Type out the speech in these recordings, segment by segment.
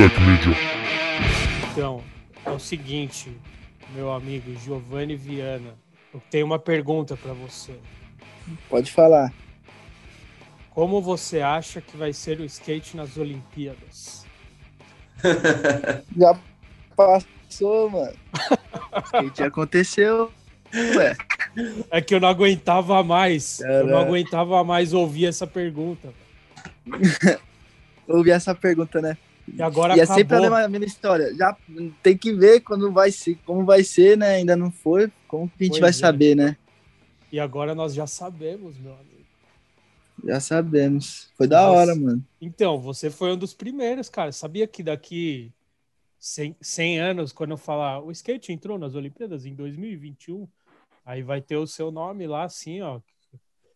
Black Media. Então, é o seguinte, meu amigo Giovanni Viana, eu tenho uma pergunta para você. Pode falar. Como você acha que vai ser o skate nas Olimpíadas? Já passou, mano. skate aconteceu. Ué. É que eu não aguentava mais. Eu não aguentava mais ouvir essa pergunta. Ouvi essa pergunta, né? E agora e é sempre a mesma, a mesma história. Já tem que ver quando vai ser, como vai ser, né? Ainda não foi. Como que a gente Pois vai é. saber, né? E agora nós já sabemos, meu amigo. Já sabemos. Foi da Nossa. hora, mano. Então, você foi um dos primeiros, cara. Sabia que daqui 100, 100 anos, quando eu falar o skate entrou nas Olimpíadas em 2021, aí vai ter o seu nome lá, assim, ó.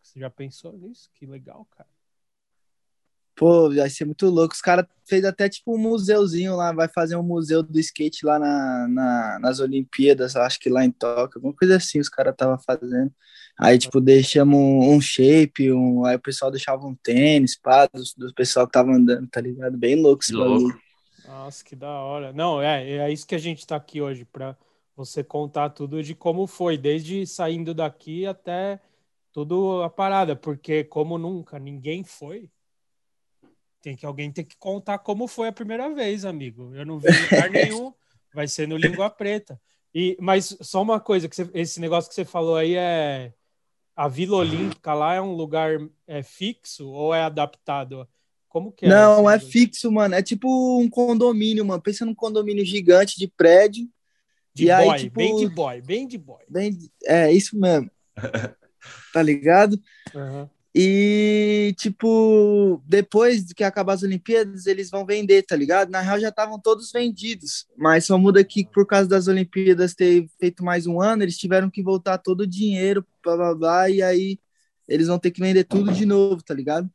Você já pensou nisso? Que legal, cara. Pô, vai ser muito louco. Os caras fez até tipo um museuzinho lá, vai fazer um museu do skate lá na, na- nas Olimpíadas, acho que lá em Tóquio, alguma coisa assim os caras tava fazendo. Aí, tipo, deixamos um, um shape, um, aí o pessoal deixava um tênis, pá, do, do pessoal que tava andando, tá ligado? Bem louco esse louco. bagulho. Nossa, que da hora. Não, é, é isso que a gente tá aqui hoje, para você contar tudo de como foi, desde saindo daqui até tudo a parada, porque como nunca ninguém foi, tem que alguém ter que contar como foi a primeira vez, amigo. Eu não vi em lugar nenhum, vai ser no Língua Preta. E, mas só uma coisa, que você- esse negócio que você falou aí é a Vila Olímpica lá é um lugar é fixo ou é adaptado? Como que é? Não, é fixo, mano. É tipo um condomínio, mano. Pensa num condomínio gigante de prédio. De e aí, boy, tipo, bem de boy, bem de boy. bem, é isso mesmo. tá ligado? Aham. E, tipo, depois que acabar as Olimpíadas, eles vão vender, tá ligado? Na real, já estavam todos vendidos. Mas só muda que, por causa das Olimpíadas ter feito mais um ano, eles tiveram que voltar todo o dinheiro, blá, blá, blá, e aí eles vão ter que vender tudo de novo, tá ligado?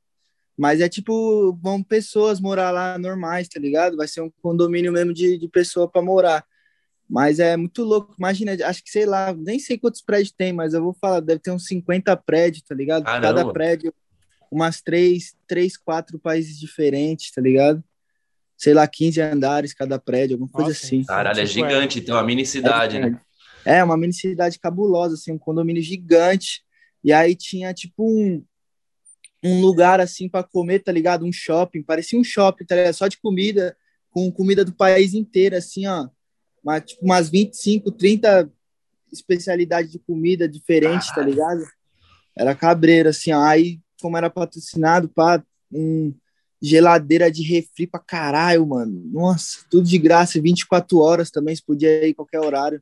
Mas é tipo, vão pessoas morar lá normais, tá ligado? Vai ser um condomínio mesmo de, de pessoa para morar. Mas é muito louco. Imagina, acho que sei lá, nem sei quantos prédios tem, mas eu vou falar, deve ter uns 50 prédios, tá ligado? Caramba. Cada prédio, umas três, três, quatro países diferentes, tá ligado? Sei lá, 15 andares cada prédio, alguma coisa Nossa, assim. Caralho, é Tipo, é- gigante, então, a mini cidade, né? É, uma mini cidade cabulosa, assim, um condomínio gigante. E aí tinha, tipo, um, um lugar, assim, para comer, tá ligado? Um shopping, parecia um shopping, tá ligado? Só de comida, com comida do país inteiro, assim, ó. Uma, tipo, umas 25, 30 especialidades de comida diferentes, tá ligado? Era cabreiro, assim, ó. Aí, como era patrocinado, pá, um geladeira de refri pra caralho, mano. Nossa, tudo de graça, 24 horas também, você podia ir qualquer horário.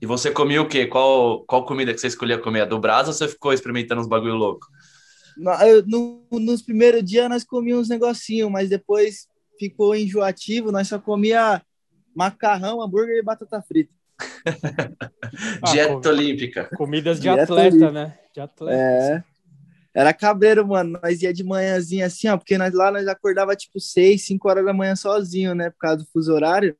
E você comia o quê? Qual, qual comida que você escolhia comer? A do Brás ou você ficou experimentando uns bagulho louco? Eu- no- nos primeiros dias nós comíamos uns negocinhos, mas depois ficou enjoativo, nós só comia macarrão, hambúrguer e batata frita. Ah, Dieta com- olímpica. Comidas de Dieta atleta, olímpica. né? De atleta. É. Era cabreiro, mano. Nós ia de manhãzinha assim, ó, porque nós lá nós acordava tipo 6, 5 horas da manhã sozinho, né, por causa do fuso horário.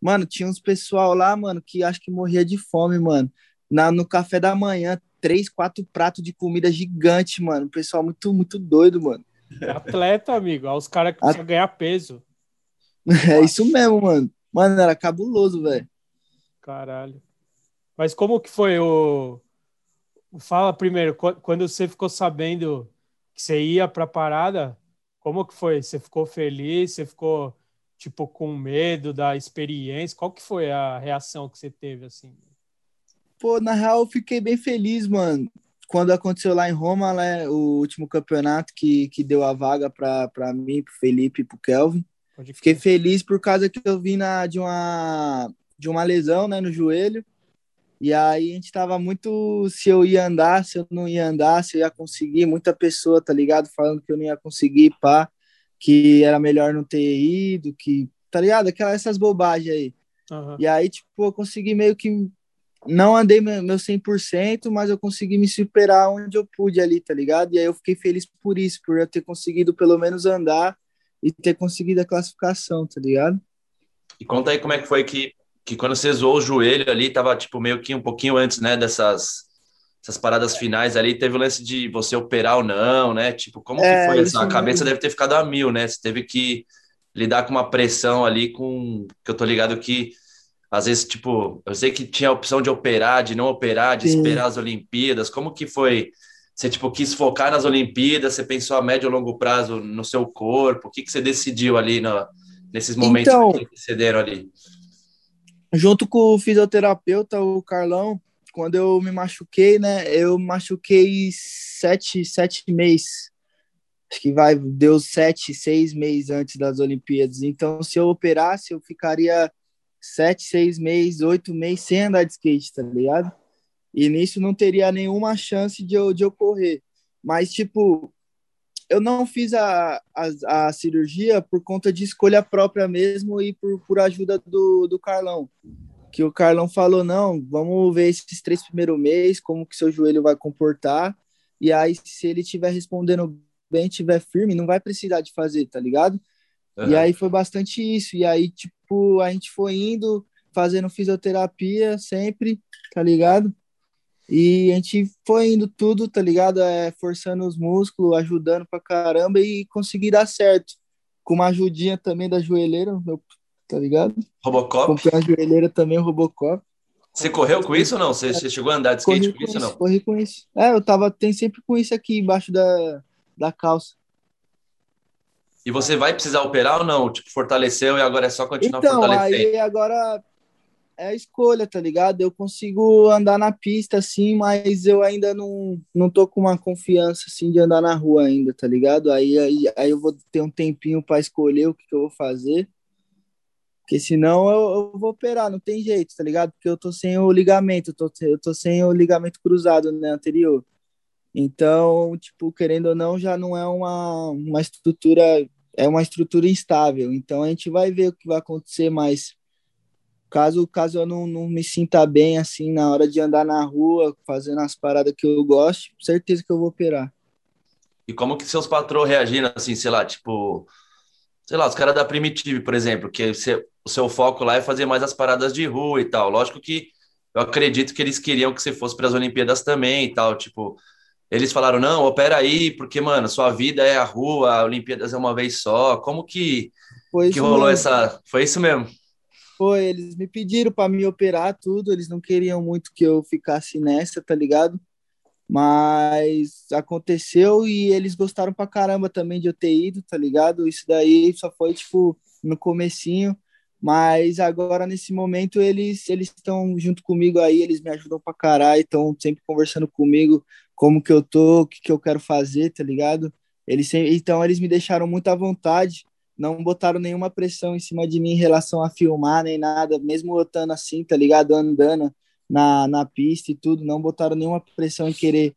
Mano, tinha uns pessoal lá, mano, que acho que morria de fome, mano. Na, no café da manhã, três, quatro pratos de comida gigante, mano. O pessoal muito, muito doido, mano. É atleta, amigo. Olha os caras que A- precisam ganhar peso. É isso mesmo, mano. Mano, era cabuloso, velho. Caralho. Mas como que foi o. Fala primeiro, qu- quando você ficou sabendo que você ia pra parada, como que foi? Você ficou feliz? Você ficou, tipo, com medo da experiência? Qual que foi a reação que você teve, assim? Pô, na real, eu fiquei bem feliz, mano. Quando aconteceu lá em Roma, né, o último campeonato que, que deu a vaga pra, pra mim, pro Felipe e pro Kelvin. Fiquei feliz por causa que eu vim na, de, uma, de uma lesão, né, no joelho. E aí a gente tava muito se eu ia andar, se eu não ia andar, se eu ia conseguir. Muita pessoa, tá ligado? Falando que eu não ia conseguir, pá. Que era melhor não ter ido, que, tá ligado? Aquelas, essas bobagens aí. Aham. E aí, tipo, eu consegui meio que. Não andei meu meu 100%, mas eu consegui me superar onde eu pude ali, tá ligado? E aí eu fiquei feliz por isso, por eu ter conseguido pelo menos andar e ter conseguido a classificação, tá ligado? E conta aí como é que foi que, que quando você zoou o joelho ali, tava tipo meio que um pouquinho antes, né, dessas essas paradas finais ali, teve o lance de você operar ou não, né? Tipo, como É, que foi isso essa? A cabeça deve ter ficado a mil, né? Você teve que lidar com uma pressão ali com que eu tô ligado que às vezes, tipo, eu sei que tinha a opção de operar, de não operar, de Sim. esperar as Olimpíadas. Como que foi? Você, tipo, quis focar nas Olimpíadas? Você pensou a médio e longo prazo no seu corpo? O que, que você decidiu ali no, nesses momentos então, que cederam ali? Junto com o fisioterapeuta, o Carlão, quando eu me machuquei, né? Eu machuquei sete, sete meses. Acho que vai, deu sete, seis meses antes das Olimpíadas. Então, se eu operasse, eu ficaria sete, seis meses, oito meses sem andar de skate, tá ligado? E nisso não teria nenhuma chance de eu, de eu correr. Mas, tipo, eu não fiz a, a, a cirurgia por conta de escolha própria mesmo e por, por ajuda do, do Carlão. Que o Carlão falou, não, vamos ver esses três primeiros meses, como que seu joelho vai comportar. E aí, se ele estiver respondendo bem, estiver firme, não vai precisar de fazer, tá ligado? Uhum. E aí foi bastante isso. E aí, tipo, a gente foi indo, fazendo fisioterapia sempre, tá ligado? E a gente foi indo tudo, tá ligado? É, forçando os músculos, ajudando pra caramba e consegui dar certo. Com uma ajudinha também da joelheira, tá ligado? Robocop? Comprei a joelheira também, o Robocop. Você correu com isso ou não? Você, você chegou a andar de skate com, com, isso ou não? Corri com isso. É, eu tava, tem sempre com isso aqui embaixo da, da calça. E você vai precisar operar ou não? Tipo, fortaleceu e agora é só continuar então, fortalecendo? Então, aí agora é a escolha, tá ligado? Eu consigo andar na pista, assim, mas eu ainda não, não tô com uma confiança, assim, de andar na rua ainda, tá ligado? Aí, aí, aí eu vou ter um tempinho para escolher o que, que, eu vou fazer. Porque senão eu, eu, vou operar, não tem jeito, tá ligado? Porque eu tô sem o ligamento, eu tô, eu tô sem o ligamento cruzado, né, anterior. Então, tipo, querendo ou não, já não é uma, uma estrutura, é uma estrutura instável. Então a gente vai ver o que vai acontecer, mas caso, caso eu não, não me sinta bem assim na hora de andar na rua, fazendo as paradas que eu gosto, certeza que eu vou operar. E como que seus patrões reagiram assim, sei lá, tipo, sei lá, os caras da Primitive, por exemplo, que você, o seu foco lá é fazer mais as paradas de rua e tal. Lógico que eu acredito que eles queriam que você fosse para as Olimpíadas também e tal, tipo, eles falaram, não, opera aí, porque, mano, sua vida é a rua, a Olimpíadas é uma vez só. Como que, que rolou mesmo. essa. Foi isso mesmo? Foi, eles me pediram para me operar tudo, eles não queriam muito que eu ficasse nessa, tá ligado? Mas aconteceu e eles gostaram pra caramba também de eu ter ido, tá ligado? Isso daí só foi, tipo, no comecinho. Mas agora, nesse momento, eles eles estão junto comigo aí, eles me ajudam pra caralho, estão sempre conversando comigo como que eu tô, o que, que eu quero fazer, tá ligado? Eles então, eles me deixaram muito à vontade, não botaram nenhuma pressão em cima de mim em relação a filmar nem nada, mesmo eu estando assim, tá ligado? Andando na, na pista e tudo, não botaram nenhuma pressão em querer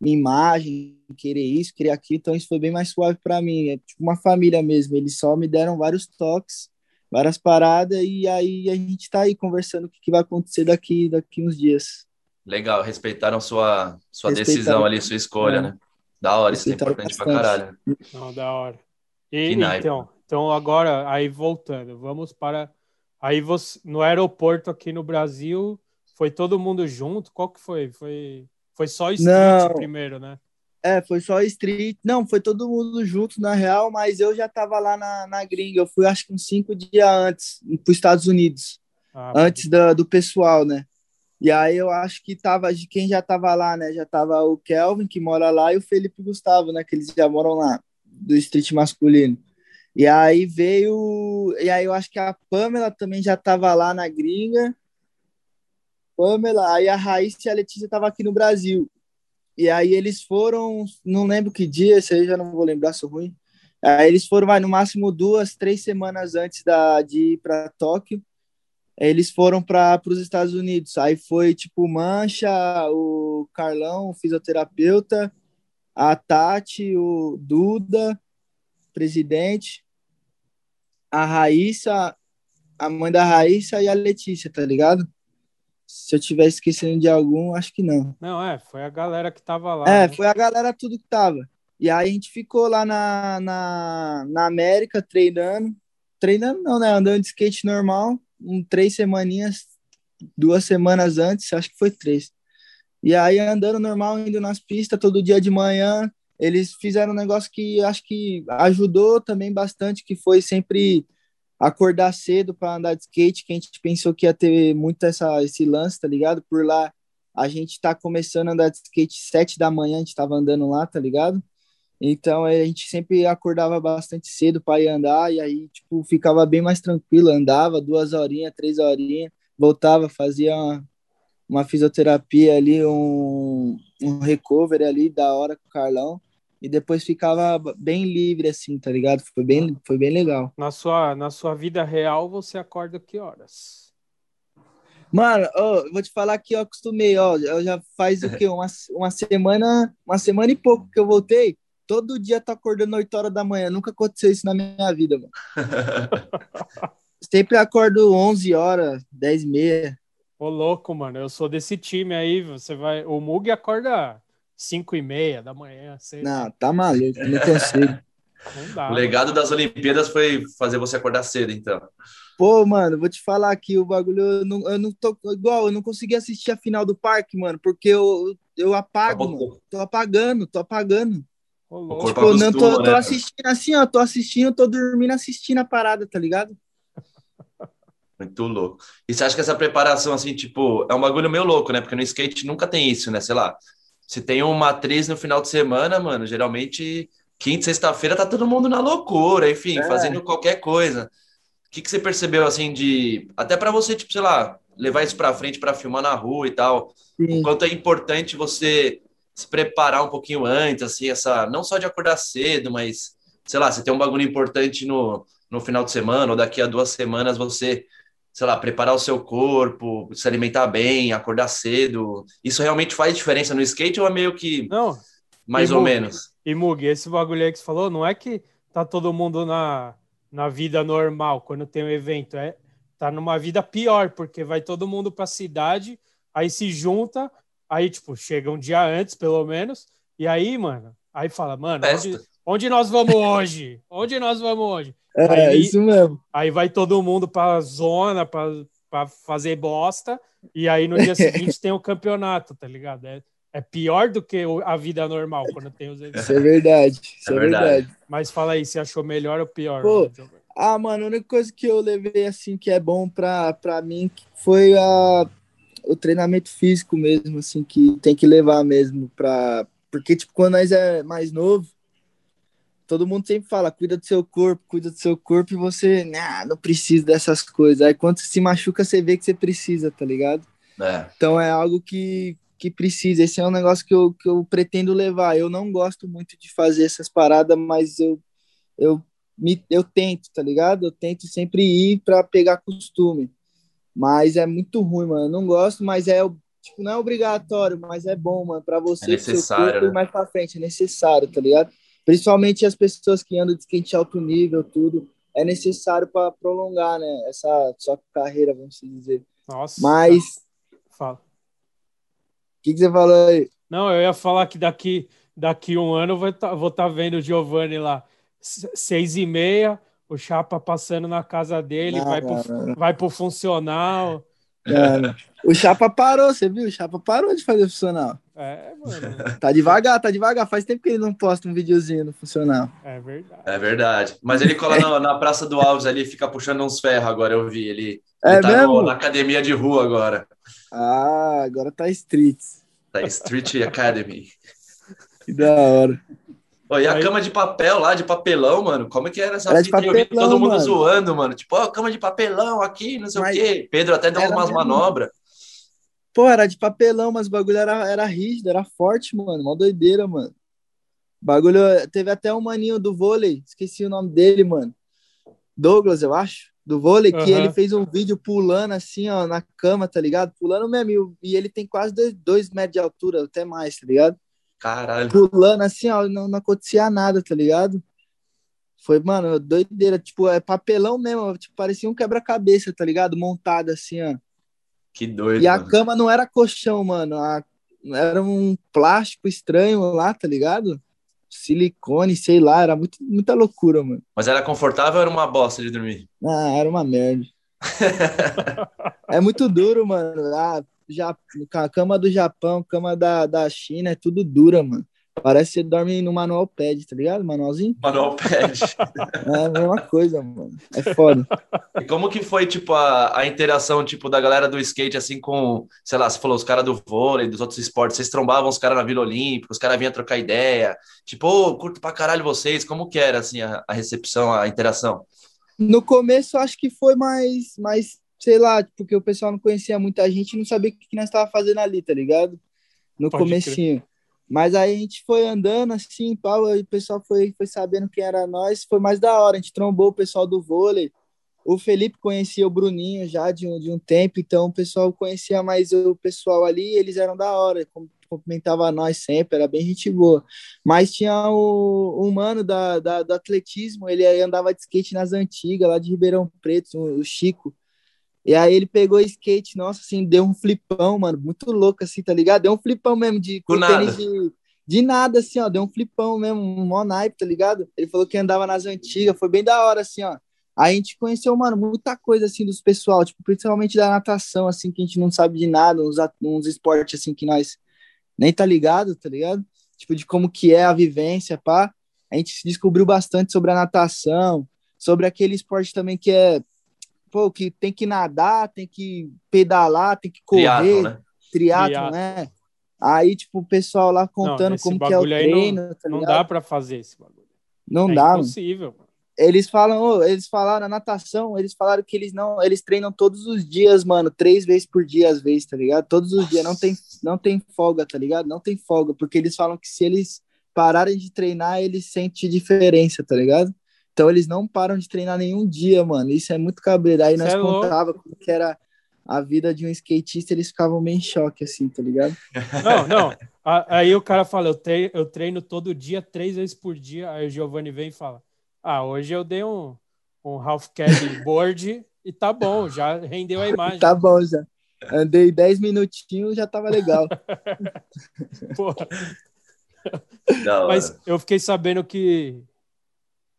imagem, querer isso, querer aquilo, então isso foi bem mais suave para mim, é tipo uma família mesmo, eles só me deram vários toques várias paradas e aí a gente está aí conversando o que, que, vai acontecer daqui daqui uns dias. Legal, respeitaram sua sua respeitaram, decisão ali, sua escolha, é. né? Da hora, isso é importante bastante. pra caralho. Não, da hora. E, então, então agora aí voltando, vamos para aí você no aeroporto aqui no Brasil, foi todo mundo junto? Qual que foi? Foi foi só street Não. primeiro, né? É, foi só street. Não, foi todo mundo junto, na real, mas eu já tava lá na, na gringa. Eu fui acho que uns cinco dias antes, para os Estados Unidos. Ah, antes do, do pessoal, né? E aí eu acho que tava de quem já tava lá, né? Já tava o Kelvin, que mora lá, e o Felipe Gustavo, né? Que eles já moram lá, do street masculino. E aí veio. E aí eu acho que a Pamela também já tava lá na gringa. Pamela, aí a Raíssa e a Letícia tava aqui no Brasil. E aí eles foram, não lembro que dia, esse aí já não vou lembrar, sou ruim. Aí eles foram, vai, no máximo duas, três semanas antes da, de ir para Tóquio. Eles foram para os Estados Unidos. Aí foi tipo Mancha, o Carlão, o fisioterapeuta, a Tati, o Duda, presidente, a Raíssa, a mãe da Raíssa e a Letícia, tá ligado? Se eu tiver esquecendo de algum, acho que não. Não, é, foi a galera que tava lá. É, né? foi a galera tudo que tava. E aí a gente ficou lá na, na, na América treinando. Treinando não, né? Andando de skate normal. Um, três semaninhas, duas semanas antes, acho que foi três. E aí andando normal, indo nas pistas todo dia de manhã, eles fizeram um negócio que acho que ajudou também bastante, que foi sempre acordar cedo para andar de skate, que a gente pensou que ia ter muito essa, esse lance, tá ligado? Por lá a gente tá começando a andar de skate sete da manhã, a gente tava andando lá, tá ligado? Então a gente sempre acordava bastante cedo para ir andar e aí tipo ficava bem mais tranquilo, andava duas horinhas, três horinhas, voltava, fazia uma, uma fisioterapia ali, um, um recovery ali da hora com o Carlão e depois ficava bem livre assim, tá ligado? Foi bem, foi bem legal. Na sua, na sua vida real, você acorda que horas? Mano, oh, vou te falar que eu acostumei, ó, eu já faz o quê? Uma, uma semana, uma semana e pouco que eu voltei. Todo dia tô acordando 8 horas da manhã. Nunca aconteceu isso na minha vida, mano. Sempre acordo 11 horas, 10 e meia. Ô, louco, mano. Eu sou desse time aí. Você vai. O Mug acorda 5 e meia da manhã. Sei. Não, tá maluco, não consigo. Não dá, o legado mano. das Olimpíadas foi fazer você acordar cedo, então. Pô, mano, vou te falar aqui, o bagulho, eu não, eu não tô igual, eu não consegui assistir a final do parque, mano, porque eu, eu apago, tá mano. Tô apagando, tô apagando. O tipo, acostuma, não tô, tô né, assistindo assim, ó, tô assistindo, tô dormindo assistindo a parada, tá ligado? Muito louco. E você acha que essa preparação, assim, tipo, é um bagulho meio louco, né? Porque no skate nunca tem isso, né? Sei lá, se tem uma atriz no final de semana, mano, geralmente quinta, sexta-feira tá todo mundo na loucura, enfim, é. fazendo qualquer coisa. O que, que você percebeu, assim, de. Até para você, tipo, sei lá, levar isso pra frente para filmar na rua e tal. Sim. O quanto é importante você se preparar um pouquinho antes, assim, essa. Não só de acordar cedo, mas, sei lá, você tem um bagulho importante no, no final de semana, ou daqui a duas semanas você sei lá, preparar o seu corpo, se alimentar bem, acordar cedo. Isso realmente faz diferença no skate ou é meio que não, mais ou menos? E Mug, esse bagulho aí que você falou, não é que tá todo mundo na, na vida normal quando tem um evento, é tá numa vida pior, porque vai todo mundo para a cidade, aí se junta, aí tipo, chega um dia antes, pelo menos, e aí, mano, aí fala, mano, onde, onde nós vamos hoje? Onde nós vamos hoje? É, aí, isso mesmo. Aí vai todo mundo para zona para fazer bosta e aí no dia seguinte tem o campeonato, tá ligado? É, é pior do que a vida normal quando tem os eventos. Isso é verdade, isso é, é verdade. verdade. Mas fala aí, você achou melhor ou pior? Pô, ah, mano, a única coisa que eu levei assim que é bom pra, pra mim foi a, o treinamento físico mesmo, assim, que tem que levar mesmo pra. Porque, tipo, quando nós é mais novo, todo mundo sempre fala, cuida do seu corpo, cuida do seu corpo, e você, nah, não precisa dessas coisas. Aí quando você se machuca, você vê que você precisa, tá ligado? É. Então é algo que, que precisa. Esse é um negócio que eu, que eu pretendo levar. Eu não gosto muito de fazer essas paradas, mas eu, eu, me, eu tento, tá ligado? Eu tento sempre ir para pegar costume. Mas é muito ruim, mano. Eu não gosto, mas é tipo, não é obrigatório, mas é bom, mano, para você, é necessário, corpo, né? mais para frente, é necessário, tá ligado? Principalmente as pessoas que andam de skate alto nível, tudo, é necessário para prolongar, né, essa sua carreira, vamos dizer. Nossa. Mas fala. O que, que você falou aí? Não, eu ia falar que daqui daqui um ano eu vou estar tá, tá vendo o Giovanni lá seis e meia, o Chapa passando na casa dele, não, vai, não, pro, não. vai pro funcional. O Chapa parou, você viu? O Chapa parou de fazer funcional. É, mano. Tá devagar, tá devagar. Faz tempo que ele não posta um videozinho no funcional. É verdade. É verdade. Mas ele cola na, na Praça do Alves ali, fica puxando uns ferros agora, eu vi. Ele, é ele tá mesmo? No, na academia de rua agora. Ah, agora tá Street. Tá Street Academy. Que da hora. Pô, e a Aí... cama de papel lá, de papelão, mano? Como é que era essa era fita? Papelão, todo mundo mano. zoando, mano. Tipo, ó, oh, cama de papelão aqui, não sei Mas o quê. Pedro até deu umas manobras. Pô, era de papelão, mas o bagulho era, era rígido, era forte, mano. Mó doideira, mano. O bagulho. Teve até um maninho do vôlei, esqueci o nome dele, mano. Douglas, eu acho. Do vôlei, uhum. que ele fez um vídeo pulando assim, ó, na cama, tá ligado? Pulando mesmo. E ele tem quase dois, dois metros de altura, até mais, tá ligado? Caralho. Pulando assim, ó, não, não acontecia nada, tá ligado? Foi, mano, doideira. Tipo, é papelão mesmo. Tipo, parecia um quebra-cabeça, tá ligado? Montado assim, ó. Que doido. E a mano. cama não era colchão, mano. A, era um plástico estranho lá, tá ligado? Silicone, sei lá, era muito, muita loucura, mano. Mas era confortável ou era uma bosta de dormir? Ah, era uma merda. é muito duro, mano. Ah, já, a cama do Japão, cama da, da China, é tudo dura, mano. Parece que você dorme no manual pad, tá ligado? Manualzinho? Manual pad. é a mesma coisa, mano. É foda. E como que foi, tipo, a, a interação, tipo, da galera do skate, assim, com, sei lá, você falou, os caras do vôlei, dos outros esportes, vocês trombavam os caras na Vila Olímpica, os caras vinham trocar ideia, tipo, oh, curto pra caralho vocês, como que era, assim, a, a recepção, a interação? No começo, acho que foi mais, mais, sei lá, porque o pessoal não conhecia muita gente e não sabia o que nós tava fazendo ali, tá ligado? No Pode comecinho. Crer. Mas aí a gente foi andando assim, pau, e o pessoal foi, foi sabendo quem era nós, foi mais da hora. A gente trombou o pessoal do vôlei. O Felipe conhecia o Bruninho já de um, de um tempo, então o pessoal conhecia mais o pessoal ali, eles eram da hora, cumprimentava nós sempre, era bem gente boa. Mas tinha o, o mano da, da, do atletismo, ele andava de skate nas antigas, lá de Ribeirão Preto, o Chico. E aí ele pegou skate, nossa, assim, deu um flipão, mano, muito louco, assim, tá ligado? Deu um flipão mesmo de, de, de nada, assim, ó, deu um flipão mesmo, um mó naipe, tá ligado? Ele falou que andava nas antigas, foi bem da hora, assim, ó. Aí a gente conheceu, mano, muita coisa, assim, dos pessoal, tipo, principalmente da natação, assim, que a gente não sabe de nada, uns, uns esportes, assim, que nós nem tá ligado, tá ligado? Tipo, de como que é a vivência, pá. A gente descobriu bastante sobre a natação, sobre aquele esporte também que é pô, que tem que nadar, tem que pedalar, tem que correr, né? triatlo, né? Aí, tipo, o pessoal lá contando não, como que é o treino. Não, tá não dá para fazer esse bagulho. Não é dá. Impossível. Mano. Eles falam, oh, eles falaram na natação, eles falaram que eles não, eles treinam todos os dias, mano, três vezes por dia às vezes, tá ligado? Todos os Nossa. dias, não tem, não tem folga, tá ligado? Não tem folga, porque eles falam que se eles pararem de treinar, eles sentem diferença, tá ligado? Então eles não param de treinar nenhum dia, mano. Isso é muito cabreiro. Aí nós é contava como que era a vida de um skatista, eles ficavam meio em choque, assim, tá ligado? Não, não. Aí o cara fala, eu treino, eu treino todo dia, três vezes por dia. Aí o Giovanni vem e fala, ah, hoje eu dei um, um half cab board e tá bom, já rendeu a imagem. tá bom, já. Andei dez minutinhos, já tava legal. Porra. Não, Mas eu fiquei sabendo que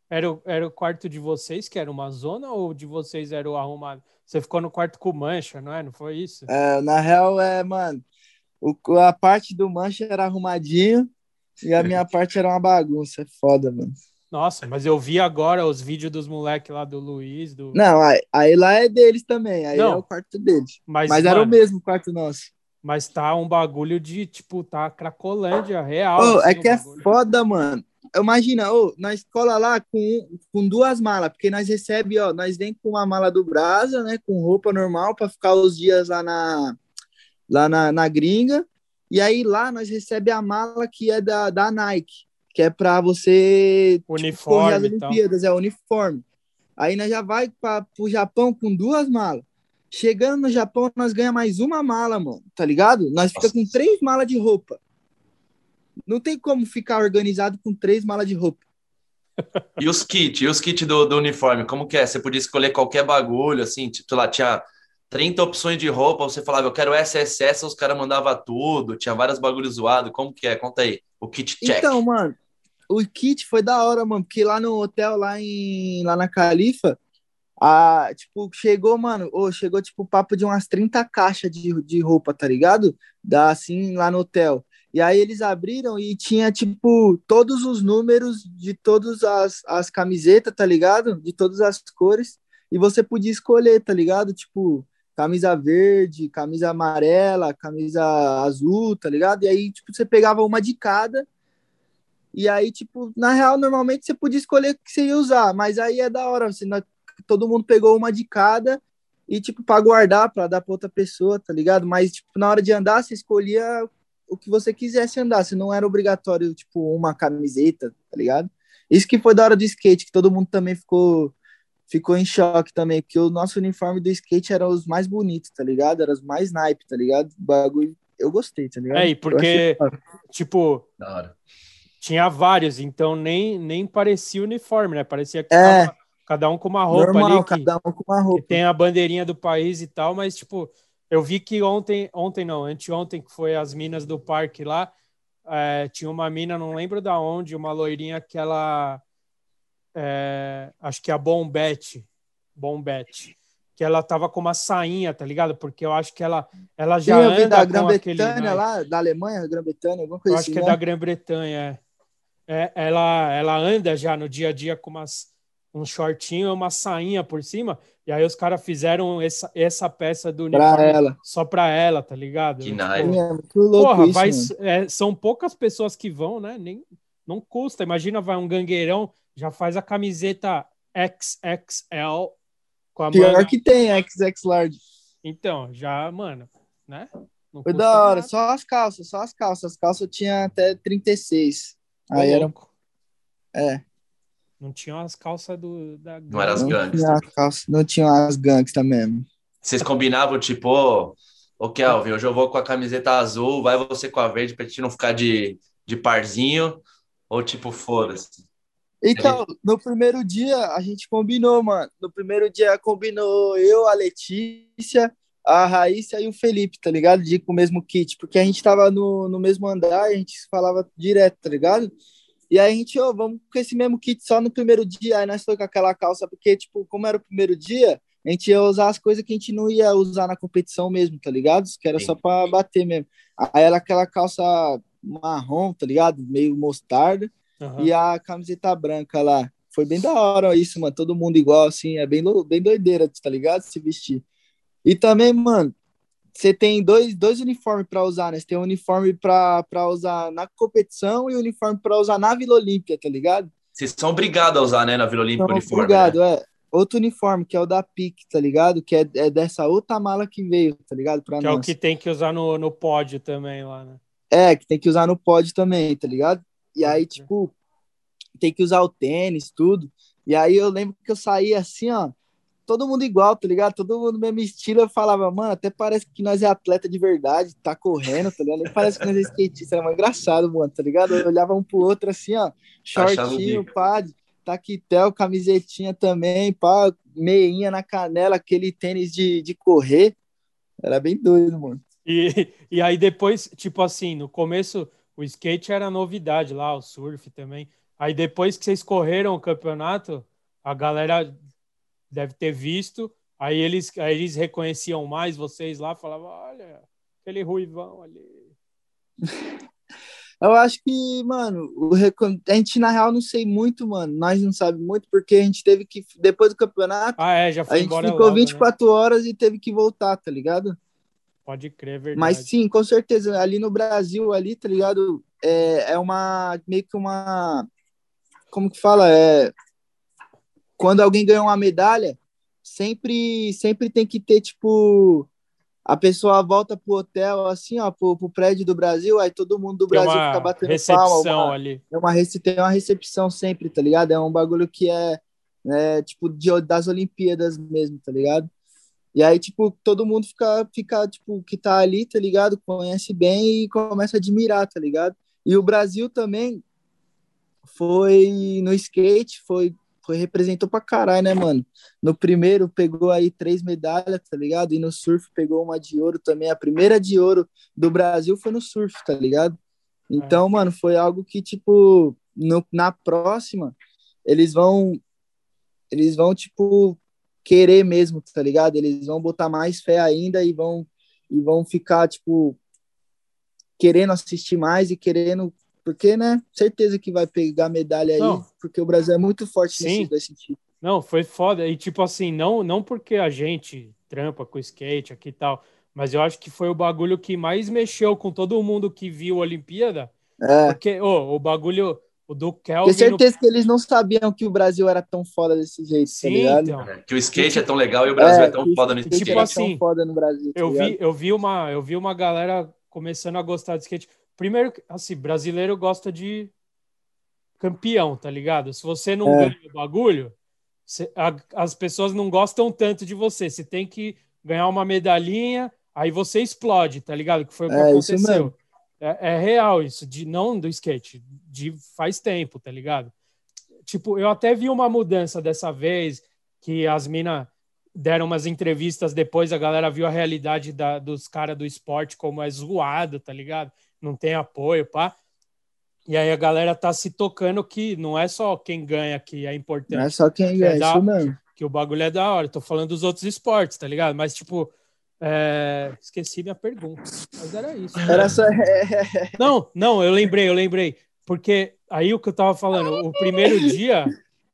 era o, era o quarto de vocês que era uma zona ou de vocês era o arrumado? Você ficou no quarto com mancha, não é? Não foi isso? É, na real, é, mano. O, a parte do mancha era arrumadinho e a minha parte era uma bagunça. É foda, mano. Nossa, mas eu vi agora os vídeos dos moleques lá do Luiz. Do... Não, aí, aí, lá é deles também. Aí não, é o quarto deles. Mas, mas era o mesmo quarto nosso. Mas tá um bagulho de, tipo, tá Cracolândia real. Oh, assim, é que é foda, mano imagina, oh, na escola lá com, com duas malas, porque nós recebe, ó, nós vem com uma mala do Brasa, né, com roupa normal para ficar os dias lá na lá na, na gringa, e aí lá nós recebe a mala que é da, da Nike, que é para você uniforme tipo, correr as Olimpíadas, é uniforme. Aí nós já vai para o Japão com duas malas. Chegando no Japão, nós ganha mais uma mala, mano, tá ligado? Nós fica com três malas de roupa. Não tem como ficar organizado com três malas de roupa. E os kits, e os kits do, do uniforme, como que é? Você podia escolher qualquer bagulho, assim, tipo, lá, tinha 30 opções de roupa, você falava, eu quero SSS, os caras mandavam tudo, tinha vários bagulhos zoados, como que é? Conta aí, o kit check. Então, mano, o kit foi da hora, mano, porque lá no hotel, lá, em, lá na Califa, a, tipo, chegou, mano, oh, chegou, tipo, papo de umas 30 caixas de, de roupa, tá ligado? Da, assim, lá no hotel. E aí eles abriram e tinha, tipo, todos os números de todas as, as camisetas, tá ligado? De todas as cores. E você podia escolher, tá ligado? Tipo, camisa verde, camisa amarela, camisa azul, tá ligado? E aí, tipo, você pegava uma de cada. E aí, tipo, na real, normalmente você podia escolher o que você ia usar, mas aí é da hora, você, todo mundo pegou uma de cada e, tipo, para guardar, para dar para outra pessoa, tá ligado? Mas, tipo, na hora de andar, você escolhia o que você quisesse andar, se não era obrigatório, tipo, uma camiseta, tá ligado? Isso que foi da hora do skate, que todo mundo também ficou ficou em choque também, porque o nosso uniforme do skate era os mais bonitos, tá ligado? Era os mais naipe, tá ligado? O bagulho, eu gostei, tá ligado? É, e porque, tipo, tinha vários, então nem, nem parecia uniforme, né? Parecia que é, tava, cada um com uma roupa normal, ali. Que, cada um com uma roupa. tem a bandeirinha do país e tal, mas, tipo, eu vi que ontem, ontem não, anteontem, que foi as minas do parque lá, é, tinha uma mina, não lembro da onde, uma loirinha que ela. É, acho que é a Bombete. Bombete. que ela tava com uma sainha, tá ligado? Porque eu acho que ela, ela já Sim, eu anda da Grã-Bretanha aquele... lá, da Alemanha, Grã-Bretanha, alguma Eu coisa acho assim. que é né? da Grã-Bretanha, é. É, ela, ela anda já no dia a dia com umas, um shortinho e uma sainha por cima, e aí os caras fizeram essa, essa peça do Pra uniforme ela. só pra ela, tá ligado? Que Tipo. Sim, é Porra, isso, vai, é, são poucas pessoas que vão, né? Nem, não custa. Imagina, vai um gangueirão, já faz a camiseta XXL com a Pior manga. que tem, XX Large. Então, já, mano, né? Não Foi da hora, nada. só as calças, só as calças. As calças eu tinha até 36. Ô, Aí era. louco. É, Não tinha as calças do, da Não era as não gangues. tinha, as calças, não tinha as gangsta mesmo. Vocês combinavam, tipo, ô, ô Kelvin, hoje eu vou com a camiseta azul, vai você com a verde pra gente não ficar de, de parzinho, ou tipo, foda-se. Então, no primeiro dia a gente combinou, mano. No primeiro dia combinou eu, a Letícia, a Raíssa e o Felipe, tá ligado? De ir com o mesmo kit, porque a gente tava no, no mesmo andar e a gente falava direto, tá ligado? E aí a gente, ô, vamos com esse mesmo kit só no primeiro dia. Aí nós foi com aquela calça, porque, tipo, como era o primeiro dia, a gente ia usar as coisas que a gente não ia usar na competição mesmo, tá ligado? Que era Sim. só pra bater mesmo. Aí era aquela calça marrom, tá ligado? Meio mostarda Aham. e a camiseta branca lá. Foi bem da hora isso, mano. Todo mundo igual, assim. É bem, bem doideira, tá ligado? Se vestir. E também, mano, você tem dois, dois uniformes pra usar, né? Você tem um uniforme pra, pra usar na competição e um uniforme pra usar na Vila Olímpia, tá ligado? Vocês são obrigados a usar, né, na Vila Olímpica Então, uniforme. obrigado, né? é. Outro uniforme, que é o da PIC, tá ligado? Que é, é dessa outra mala que veio, tá ligado? Pra Que é o nós. que tem que usar no, no pódio também lá, né? É, que tem que usar no pod também, tá ligado? E aí, tipo, tem que usar o tênis, tudo. E aí eu lembro que eu saía assim, ó, todo mundo igual, tá ligado? Todo mundo mesmo estilo. Eu falava, mano, até parece que nós é atleta de verdade, tá correndo, tá ligado? Nem parece que nós é skatista, era mais engraçado, mano, tá ligado? Eu olhava um pro outro assim, ó, shortinho, pá, taquetel, camisetinha também, pá, meinha na canela, aquele tênis de, de correr. Era bem doido, mano. E, e aí depois, tipo assim, no começo o skate era novidade lá, o surf também. Aí depois que vocês correram o campeonato, a galera deve ter visto. Aí eles, aí eles reconheciam mais vocês lá, falavam, olha, aquele ruivão ali. Eu acho que, mano, o a gente na real não sei muito, mano. Nós não sabemos muito porque a gente teve que depois do campeonato, Ah, é, já a foi gente embora ficou logo, né? 24 horas e teve que voltar, tá ligado? Pode crer, é verdade. Mas sim, com certeza, ali no Brasil ali, tá ligado? É, é uma meio que uma como que fala? É quando alguém ganha uma medalha, sempre sempre tem que ter tipo a pessoa volta pro hotel assim, ó, pro, pro prédio do Brasil, aí todo mundo do Tem Brasil fica batendo recepção palma, uma- ali. é uma, tem uma recepção sempre, tá ligado? É um bagulho que é, é, tipo, de, das Olimpíadas mesmo, tá ligado? E aí, tipo, todo mundo fica, fica, tipo, que tá ali, tá ligado? Conhece bem e começa a admirar, tá ligado? E o Brasil também foi no skate, foi, foi representou pra caralho, né, mano? No primeiro pegou aí três medalhas, tá ligado? E no surf pegou uma de ouro também. A primeira de ouro do Brasil foi no surf, tá ligado? Então, mano, foi algo que, tipo, no, na próxima, eles vão, eles vão, tipo, querer mesmo, tá ligado? Eles vão botar mais fé ainda e vão, e vão ficar, tipo, querendo assistir mais e querendo, porque, né, certeza que vai pegar medalha aí, Não. porque o Brasil é muito forte Sim. nesse, nesse sentido. Não, foi foda. E tipo assim, não, não porque a gente trampa com skate aqui e tal, mas eu acho que foi o bagulho que mais mexeu com todo mundo que viu a Olimpíada. É, Porque, ô, o bagulho, o do Kelvin. tenho no- certeza que eles não sabiam que o Brasil era tão foda desse jeito, tá Sim, ligado? então. É, Que o skate é tão legal e o Brasil é, tão que o foda no skate skate. Tipo assim, tão foda no Brasil, tá Eu vi, eu vi uma, eu vi uma galera começando a gostar de skate. Primeiro, assim, brasileiro gosta de campeão, tá ligado? Se você não É. ganha o bagulho, a- as pessoas não gostam tanto de você. Você tem que ganhar uma medalhinha, aí você explode, tá ligado? Que foi o que É, aconteceu. É, é real isso, de não do skate, de faz tempo, tá ligado? Tipo, eu até vi uma mudança dessa vez, que as minas deram umas entrevistas depois, a galera viu a realidade da- dos caras do esporte, como é zoado, tá ligado? Não tem apoio, pá. E aí a galera tá se tocando que não é só quem ganha que é importante. Não é só quem É é, da- isso mesmo. que o bagulho é da hora. Tô falando dos outros esportes, tá ligado? Mas, tipo, é... esqueci minha pergunta. Mas era isso. Era só. Não, não, eu lembrei, eu lembrei. Porque aí o que eu tava falando, o primeiro dia,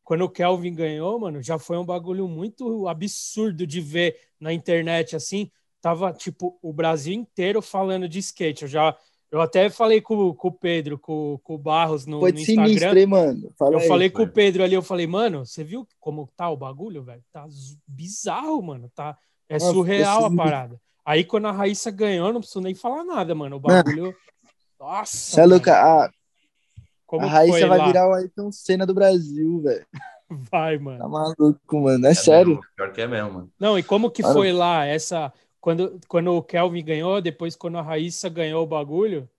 quando o Kelvin ganhou, mano, já foi um bagulho muito absurdo de ver na internet, assim. Tava, tipo, o Brasil inteiro falando de skate. Eu já. Eu até falei com, com o Pedro, com, com o Barros no, Foi no sinistro, Instagram. hein, mano? Fala Eu aí. falei com o Pedro ali, eu falei, mano, você viu como tá o bagulho, velho? Tá bizarro, mano. Tá, é Nossa, surreal a parada. Aí quando a Raíssa ganhou, eu não preciso nem falar nada, mano. O bagulho. Nossa. Você é A, como a Raíssa foi vai lá? virar o Ayrton Senna do Brasil, velho. Vai, Tá mano. maluco, mano. É, É sério. mesmo, pior que é mesmo, mano. Não, e como que Mano. foi lá essa. Quando, quando o Kelvin ganhou, depois quando a Raíssa ganhou o bagulho,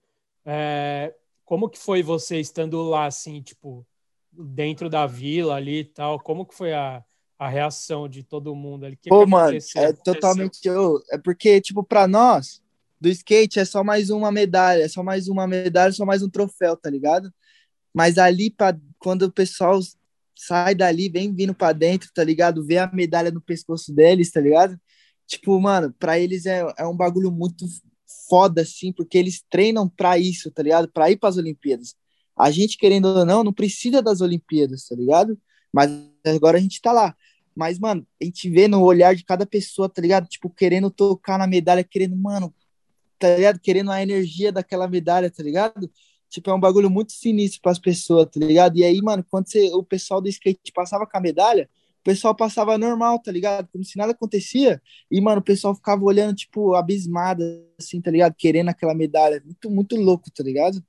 é, como que foi você estando lá, assim, tipo, dentro da vila ali e tal? Como que foi a, a reação de todo mundo ali? Que Pô, que mano, é totalmente. ô, É porque, tipo, pra nós, do skate é só mais uma medalha, é só mais uma medalha, só mais um troféu, tá ligado? Mas ali, pra, quando o pessoal sai dali, vem vindo pra dentro, tá ligado? Vê a medalha no pescoço deles, tá ligado? Tipo, mano, pra eles é, é um bagulho muito foda, assim, porque eles treinam pra isso, tá ligado? Pra ir pras Olimpíadas. A gente, querendo ou não, não precisa das Olimpíadas, tá ligado? Mas agora a gente tá lá. Mas, mano, a gente vê no olhar de cada pessoa, tá ligado? Tipo, querendo tocar na medalha, querendo, mano, tá ligado? Querendo a energia daquela medalha, tá ligado? Tipo, é um bagulho muito sinistro pras pessoas, tá ligado? E aí, mano, quando você, o pessoal do skate passava com a medalha, pessoal passava normal, tá ligado? Como se nada acontecia. E, mano, o pessoal ficava olhando, tipo, abismado, assim, tá ligado? Querendo aquela medalha. Muito, muito louco, tá ligado?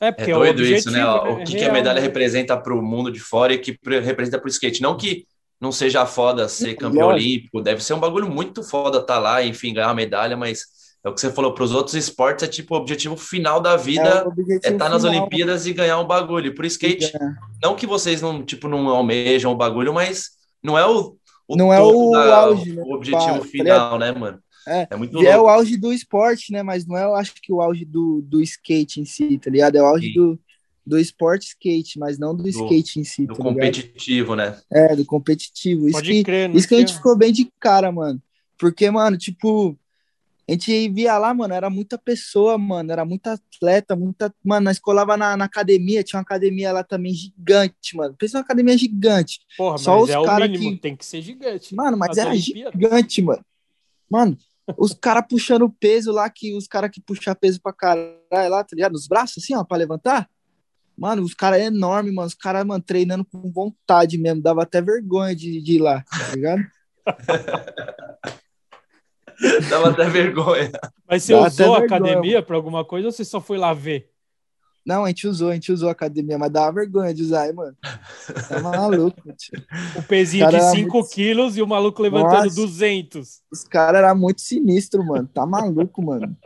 É, É porque o doido objetivo, isso, né? é O que, que a medalha né? representa para o mundo de fora e que pre- representa para o skate. Não que não seja foda ser campeão olímpico, deve ser um bagulho muito foda estar lá, enfim, ganhar uma medalha, mas é o que você falou, para os outros esportes é tipo o objetivo final da É vida é estar nas final, Olimpíadas e ganhar um bagulho. E pro skate, É. não que vocês não, tipo, não almejam o bagulho, mas não é o, o Não é topo o da- auge, né? o objetivo Pá, tá final, né, mano? É. muito E é louco. o auge do esporte, né? Mas não é, eu acho que o auge do, do skate em si, tá ligado? É o auge Sim. do, do esporte skate, mas não do, skate em si, do tá ligado? competitivo, né? É, do competitivo. Isso Pode que, crer, não isso que a gente ficou bem de cara, mano. Porque, mano, tipo, a gente via lá, mano, era muita pessoa, mano, era muita atleta, muita. Mano, nós colava na, na academia, tinha uma academia lá também gigante, mano. Pensa uma academia gigante. Porra, Só mas os é o cara mínimo, que- tem que ser gigante. Mano, mas As era Olimpíadas. gigante, mano. Mano, os caras puxando peso lá, que os caras que puxam peso pra caralho lá, tá ligado? Nos braços, assim, ó, pra levantar. Mano, os caras é enorme, mano. Os caras, mano, treinando com vontade mesmo. Dava até vergonha de, de ir lá, tá ligado? Dava até vergonha. Mas você até usou a vergonha, academia pra alguma coisa ou você só foi lá ver? Não, a gente usou, a gente usou a academia, mas dava vergonha de usar, hein, mano. Tá maluco, tio. O pezinho de era 5 muito- quilos e o maluco levantando Nossa. 200. Os caras eram muito sinistros, mano. Tá maluco, mano.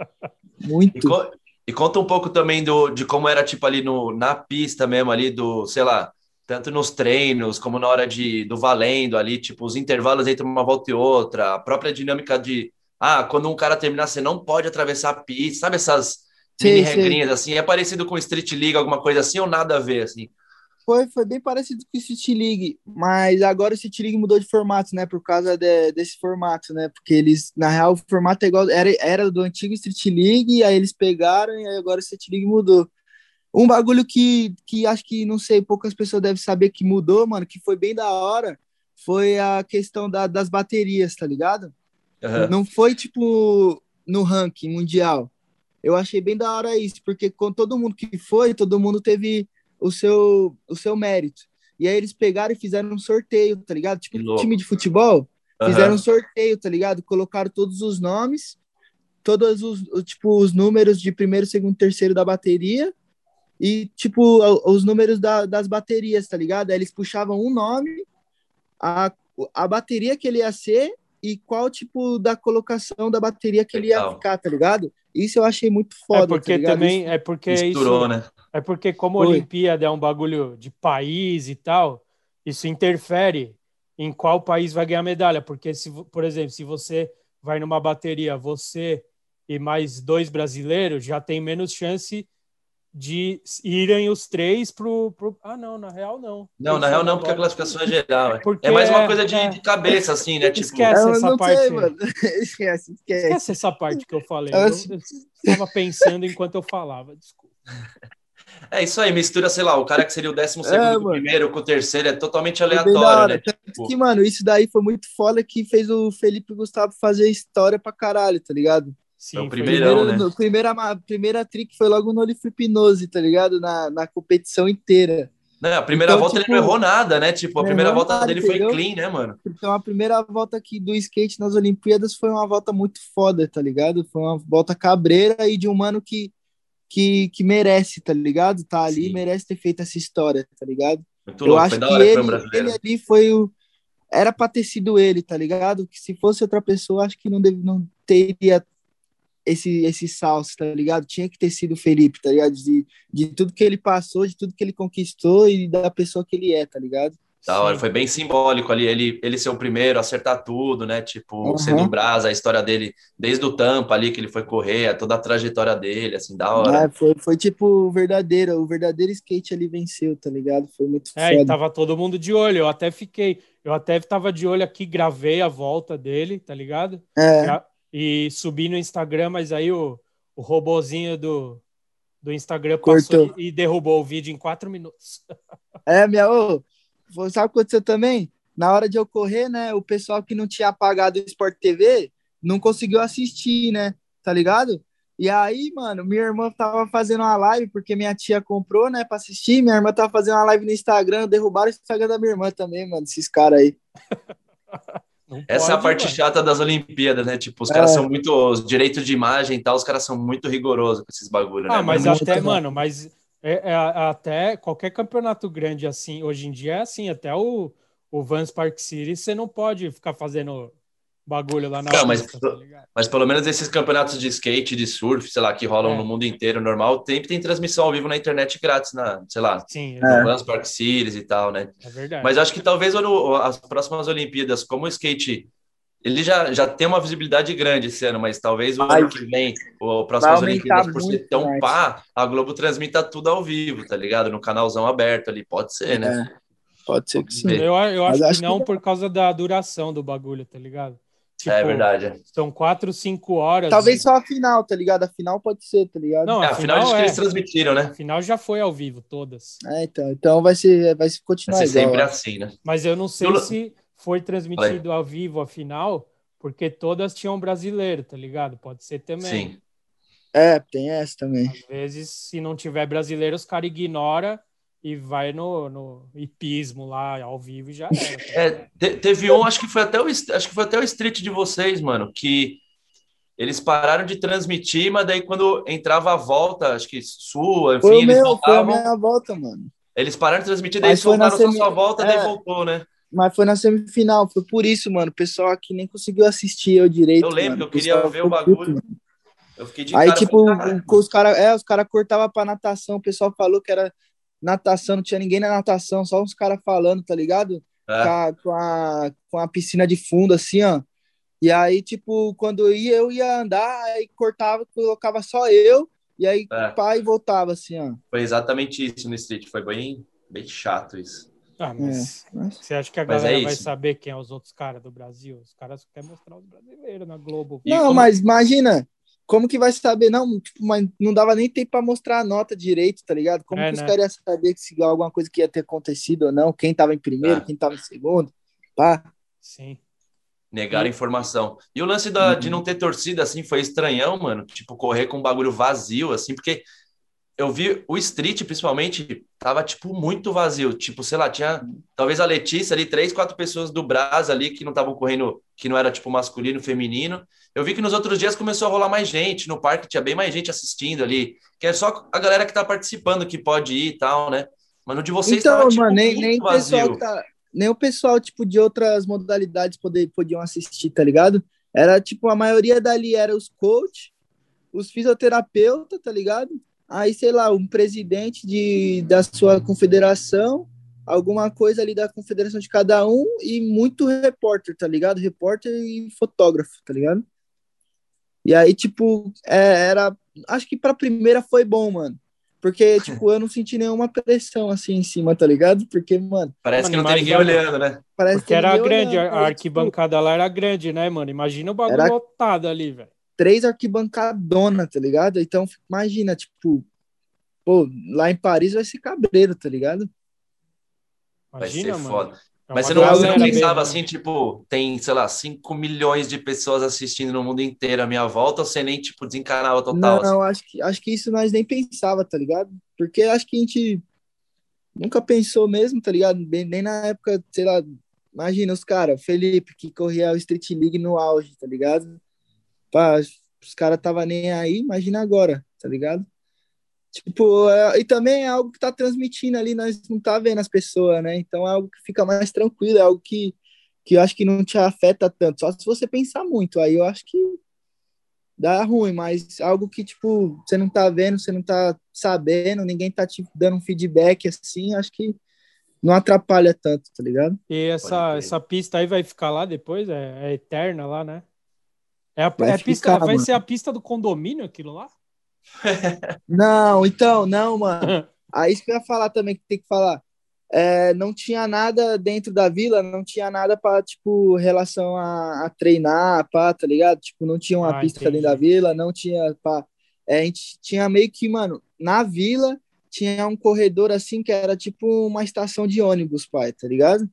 E, Muito. co- e conta um pouco também do, de como era, tipo, ali no, na pista mesmo, ali do, sei lá, tanto nos treinos, como na hora de, do valendo ali, tipo, os intervalos entre uma volta e outra, a própria dinâmica de, ah, quando um cara terminar, você não pode atravessar a pista, sabe essas Sei, mini sei. regrinhas, assim, é parecido com Street League, alguma coisa assim, ou nada a ver, assim? Foi, foi bem parecido com o City League, mas agora o City League mudou de formato, né? Por causa de- desse formato, né? Porque eles, na real, o formato é igual, era, era do antigo Street League, aí eles pegaram e agora o City League mudou. Um bagulho que, que acho que, não sei, poucas pessoas devem saber que mudou, mano, que foi bem da hora, foi a questão da- das baterias, tá ligado? Aham. Não foi tipo no ranking mundial. Eu achei bem da hora isso, porque com todo mundo que foi, todo mundo teve o seu, o seu mérito. E aí eles pegaram e fizeram um sorteio, tá ligado? Tipo time de futebol, Aham. fizeram um sorteio, tá ligado? Colocaram todos os nomes, todos os, tipo, os números de primeiro, segundo, terceiro da bateria e, tipo, os números da- das baterias, tá ligado? Aí eles puxavam um nome, a, a bateria que ele ia ser e qual tipo da colocação da bateria que ele ia Legal. ficar, tá ligado? Isso eu achei muito foda, é porque tá também, Isso- é porque Misturou, isso, né? é porque como a Foi. Olimpíada é um bagulho de país e tal, isso interfere em qual país vai ganhar medalha, porque se, por exemplo, se você vai numa bateria, você e mais dois brasileiros, já tem menos chance de irem os três pro, pro... Ah, não, na real não. Não, na real não, porque a classificação é geral. É, porque é mais uma coisa de, é... de cabeça, assim, né? Tipo... Esquece essa parte. Sei, mano. esquece, esquece. Esquece essa parte que eu falei. Eu, estava pensando enquanto eu falava, desculpa. É isso aí, mistura, sei lá, o cara que seria o décimo é, segundo o primeiro com o terceiro, é totalmente aleatório, né? Tipo... Que, mano, isso daí foi muito foda que fez o Felipe Gustavo fazer história pra caralho, tá ligado? Sim, o primeirão, primeiro, né? Primeira, primeira trick foi logo no Olifipnose, tá ligado? Na, na competição inteira. Não, a primeira então, volta tipo, ele não errou nada, né? Tipo, a primeira volta nada, dele entendeu? foi clean, né, mano? Então a primeira volta aqui do skate nas Olimpíadas foi uma volta muito foda, tá ligado? Foi uma volta cabreira e de um mano que, que, que merece, tá ligado? Tá ali Sim. merece ter feito essa história, tá ligado? Muito Eu louco, acho que ele, ele ali foi o. Era pra ter sido ele, tá ligado? Que se fosse outra pessoa, acho que não, deve, não teria esse, esse salso, tá ligado? Tinha que ter sido o Felipe, tá ligado? De, de tudo que ele passou, de tudo que ele conquistou e da pessoa que ele é, tá ligado? Da hora, foi bem simbólico ali, ele, ele ser o primeiro, acertar tudo, né? Tipo, uhum. sendo o Brasa, a história dele, desde o Tampa ali que ele foi correr, toda a trajetória dele, assim, da hora. É, foi, foi tipo o verdadeiro, o verdadeiro skate ali venceu, tá ligado? Foi muito É, foda. e tava todo mundo de olho, eu até fiquei, eu até tava de olho aqui, gravei a volta dele, tá ligado? É. Gra e subi no Instagram, mas aí o, o robozinho do, do Instagram passou e, e, derrubou o vídeo em quatro minutos. É, minha. Ô, sabe o que aconteceu também? Na hora de eu correr, né? O pessoal que não tinha apagado o Sport TV não conseguiu assistir, né? Tá ligado? E aí, mano, minha irmã tava fazendo uma live, porque minha tia comprou, né, pra assistir. Minha irmã tava fazendo uma live no Instagram, derrubaram o Instagram da minha irmã também, mano, esses caras aí. Essa pode, é a parte mano. chata das Olimpíadas, né? Tipo, os é. caras são muito. Os direitos de imagem e tal, os caras são muito rigorosos com esses bagulhos, ah, né? mas muito até, mano, mas é, é, até qualquer campeonato grande assim, hoje em dia é assim, até o, o Vans Park City, você não pode ficar fazendo bagulho lá na Não, mas, tá mas pelo menos esses campeonatos de skate, de surf, sei lá, que rolam é. no mundo inteiro normal, sempre tem transmissão ao vivo na internet grátis, na, sei lá, Sim, é. no Park Series e tal, né? É verdade. Mas acho que talvez as próximas Olimpíadas, como o skate ele já, já tem uma visibilidade grande esse ano, mas talvez o ano que vem, o próximas Olimpíadas, por ser tão mais. pá, a Globo transmita tudo ao vivo, tá ligado? No canalzão aberto ali, pode ser, né? É, pode ser que sim. Eu, eu acho, acho, que não que... por causa da duração do bagulho, tá ligado? Tipo, é verdade. São quatro, cinco horas. Talvez só a final, tá ligado? A final pode ser, tá ligado? Não, é, a, final, final é... que eles transmitiram, né? A final já foi ao vivo, todas. É, então. Então vai ser, vai continuar vai ser igual, sempre assim, né? Mas eu não sei eu... se foi transmitido ao vivo a final, porque todas tinham brasileiro, tá ligado? Pode ser também. Sim. É, tem essa também. Às vezes, se não tiver brasileiro, os caras ignoram e vai no, no hipismo lá ao vivo e já era. É, teve um, acho que foi até o acho que foi até o street de vocês, mano, que eles pararam de transmitir, mas daí quando entrava a volta, acho que sua, enfim, foi eles meu, voltavam. Foi a minha volta, mano. Eles pararam de transmitir, daí eles voltaram semi... sua volta, é, daí voltou, né? Mas foi na semifinal, foi por isso, mano. O pessoal aqui nem conseguiu assistir eu direito. Eu lembro, mano. eu queria ver o bagulho. Puto, eu fiquei de Aí, tipo, os caras é, os cara cortavam pra natação, o pessoal falou que era natação, não tinha ninguém na natação, só uns caras falando, tá ligado? É. Com, a, com, a, com, a, piscina de fundo, assim, ó. E aí, tipo, quando eu ia, eu ia andar, aí cortava, colocava só eu, e aí é. pai voltava, assim, ó. Foi exatamente isso no street, foi bem, bem chato isso. Ah, mas, é, mas... você acha que a mas galera é vai saber quem é os outros caras do Brasil? Os caras querem mostrar os brasileiros na Globo. Não, como... mas imagina, como que vai saber? Não, tipo, mas não dava nem tempo para mostrar a nota direito, tá ligado? Como é, que né? os caras iam saber se alguma coisa que ia ter acontecido ou não? Quem tava em primeiro, ah. quem tava em segundo? Pá. Sim. Negaram informação. E o lance da, uhum. de não ter torcida, assim, foi estranhão, mano. Tipo, correr com um bagulho vazio, assim, porque eu vi o street, principalmente, tava, tipo, muito vazio. Tipo, sei lá, tinha talvez a Letícia ali, três, quatro pessoas do Brás ali que não estavam correndo, que não era, tipo, masculino, feminino. Eu vi que nos outros dias começou a rolar mais gente. No parque tinha bem mais gente assistindo ali. Que é só a galera que tá participando que pode ir e tal, né? Mas no de vocês então, tava, tipo, mano, nem, nem vazio. O pessoal tá, nem o pessoal, tipo, de outras modalidades poder, podiam assistir, tá ligado? Era, tipo, a maioria dali era os coach, os fisioterapeutas, tá ligado? aí, sei lá, um presidente de, da sua confederação, alguma coisa ali da confederação de cada um e muito repórter, tá ligado? Repórter e fotógrafo, tá ligado? E aí, tipo, é, era. Acho que pra primeira foi bom, mano. Porque, tipo, eu não senti nenhuma pressão assim em cima, tá ligado? Porque, mano. Parece Mano, que não tem ninguém olhando, né? Parece Porque era ninguém grande, olhando, a aí, arquibancada lá era grande, né, mano? Imagina o bagulho Era- lotado ali, velho. Tipo, três arquibancadona, tá ligado? Então, imagina, tipo, pô, lá em Paris vai ser cabreiro, tá ligado? Vai Imagina, ser mano. foda. É Mas você não, você não pensava mesmo, assim, tipo, tem, sei lá, 5 milhões de pessoas assistindo no mundo inteiro à minha volta, ou você nem, tipo, desencanava total? assim? Não, acho que, acho que isso nós nem pensava, tá ligado? Porque acho que a gente nunca pensou mesmo, tá ligado? Bem- Nem na época, sei lá, imagina os caras, Felipe, que corria o Street League no auge, tá ligado? Pá, os caras tava nem aí, imagina agora, tá ligado? Tipo, é- e também é algo que tá transmitindo ali, nós não tá vendo as pessoas, né? Então é algo que fica mais tranquilo, é algo que, que eu acho que não te afeta tanto, só se você pensar muito, aí eu acho que dá ruim, mas algo que, tipo, você não tá vendo, você não tá sabendo, ninguém tá te dando um feedback assim, acho que não atrapalha tanto, tá ligado? E essa, essa pista aí vai ficar lá depois? É, é eterna lá, né? É a, Vai é a pista, ficar, vai mano. ser a pista do condomínio aquilo lá? Não, então, não, mano. Aí isso que eu ia falar também, que tem que falar. É, não tinha nada dentro da vila, não tinha nada para tipo, relação a, a treinar, pá, tá ligado? Tipo, não tinha uma Ah, pista entendi. dentro da vila, não tinha, pá. É, a gente tinha meio que, mano, na vila tinha um corredor assim que era tipo uma estação de ônibus, pai, tá ligado?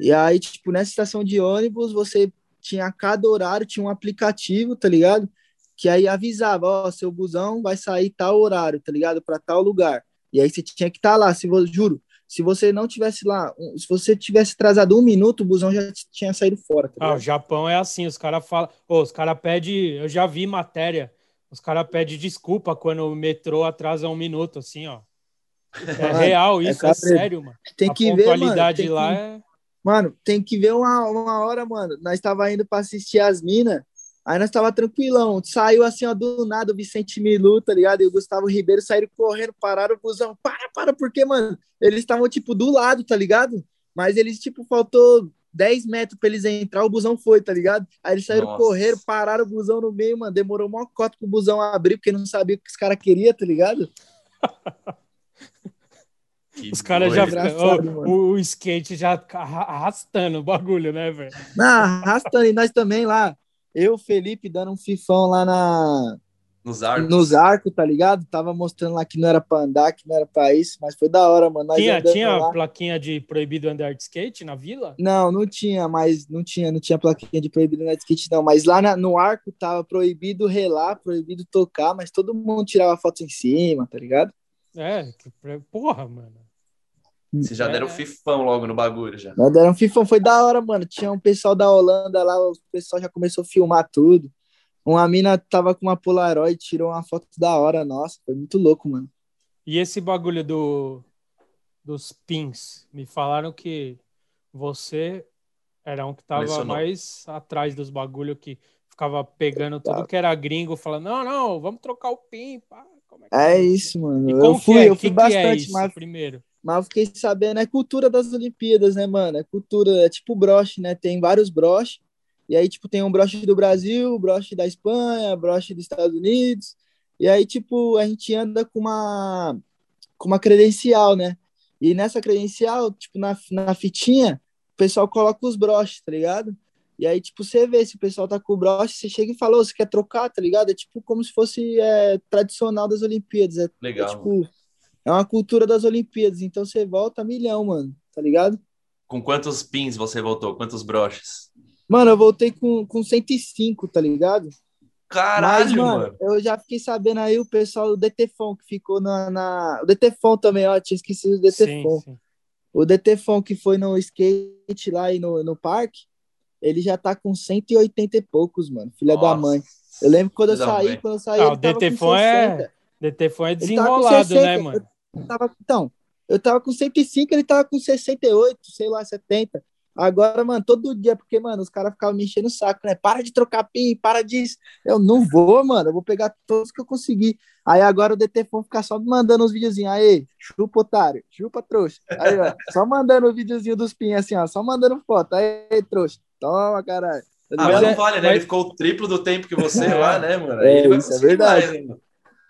E aí, tipo, nessa estação de ônibus, você tinha a cada horário, tinha um aplicativo, tá ligado? Que aí avisava, ó, seu busão vai sair tal horário, tá ligado? Para tal lugar. E aí você tinha que estar lá, se vo- juro, se você não tivesse lá, se você tivesse atrasado um minuto, o busão já tinha saído fora, tá Ah, o? Japão é assim, os caras falam. Ô, os caras pedem. Eu já vi matéria. Os caras pedem desculpa quando o metrô atrasa um minuto, assim, ó. É Mano, real é isso, é, cabreiro. sério, mano. Tem a que ver, mano. Tem lá que, é. mano, tem que ver uma, uma hora, mano. Nós tava indo para assistir as minas, aí nós tava tranquilão. Saiu assim, ó, do nada o Vicente Milu, tá ligado? E o Gustavo Ribeiro saíram correndo, pararam o busão. Para, para, porque, mano, eles estavam, tipo, do lado, tá ligado? Mas eles, tipo, faltou 10 metros pra eles entrar, o busão foi, tá ligado? Aí eles saíram Nossa. correndo, pararam o busão no meio, mano. Demorou uma cota pro busão abrir, porque não sabia o que os caras queriam, tá ligado? Que Os caras já mano. o, o skate já arra- arrastando o bagulho, né, velho? Não, arrastando, e nós também lá. Eu, Felipe, dando um fifão lá na, Nos arcos. nos arcos, tá ligado? Tava mostrando lá que não era pra andar, que não era pra isso, mas foi da hora, mano. Nós Tinha, tinha lá. plaquinha de proibido andar de skate na vila? Não, não tinha, mas não tinha, não tinha plaquinha de proibido na skate, não. Mas lá na- no arco tava proibido relar, proibido tocar, mas todo mundo tirava foto em cima, tá ligado? É, que, porra, mano. Vocês já deram É. fifão logo no bagulho já. Nós deram fifão, foi da hora, mano. Tinha um pessoal da Holanda lá, o pessoal já começou a filmar tudo. Uma mina tava com uma Polaroid, tirou uma foto da hora, nossa, foi muito louco, mano. E esse bagulho do, dos pins? Me falaram que você era um que tava mais atrás dos bagulho que ficava pegando tudo que era gringo, falando, não, não, vamos trocar o pin, pá. Como que É isso, mano. E Eu fui, que é? eu que fui que bastante, é isso, mas primeiro? Mas eu fiquei sabendo, é cultura das Olimpíadas, né, mano? É cultura, é tipo broche, né? Tem vários broches. E aí, tipo, tem um broche do Brasil, broche da Espanha, broche dos Estados Unidos. E aí, tipo, a gente anda com uma, com uma credencial, né? E nessa credencial, tipo, na, na fitinha, o pessoal coloca os broches, tá ligado? E aí, tipo, você vê se o pessoal tá com o broche, você chega e fala, "Ô, você quer trocar, tá ligado? É tipo como se fosse é, tradicional das Olimpíadas. É, é Legal. tipo, é uma cultura das Olimpíadas, então você volta a milhão, mano, tá ligado? Com quantos pins você voltou? Quantos broches? Mano, eu voltei com, com 105, tá ligado? Caralho, Mas, mano, mano. eu já fiquei sabendo aí o pessoal do DTFON que ficou na, na... O DTFON também, ó, tinha esquecido do Sim, DTFON. sim. O DTFON que foi no skate lá e no, no parque, ele já tá com 180 e poucos, mano, filha da Nossa. mãe. Eu lembro que quando eu da saí, quando eu saí, Ah, ele o DTFON é 60. DTFON é desenrolado, 60, né, mano? Tava, então, eu tava com 105, ele tava com 68, sei lá, 70. Agora, mano, todo dia, porque, mano, os caras ficavam me enchendo o saco, né? Para de trocar pin, para disso. Eu não vou, mano, eu vou pegar todos que eu conseguir. Aí agora o DT Fon ficar só mandando uns videozinhos. Aí, chupa, otário, chupa, trouxa. Aí, ó, só mandando o videozinho dos pin, assim, ó, só mandando foto. Aí, trouxa, toma, caralho. Ah, Mas mas não vale, né? mas- Ele ficou o triplo do tempo que você É. lá, né, mano? É, Aí ele vai isso é verdade. mais.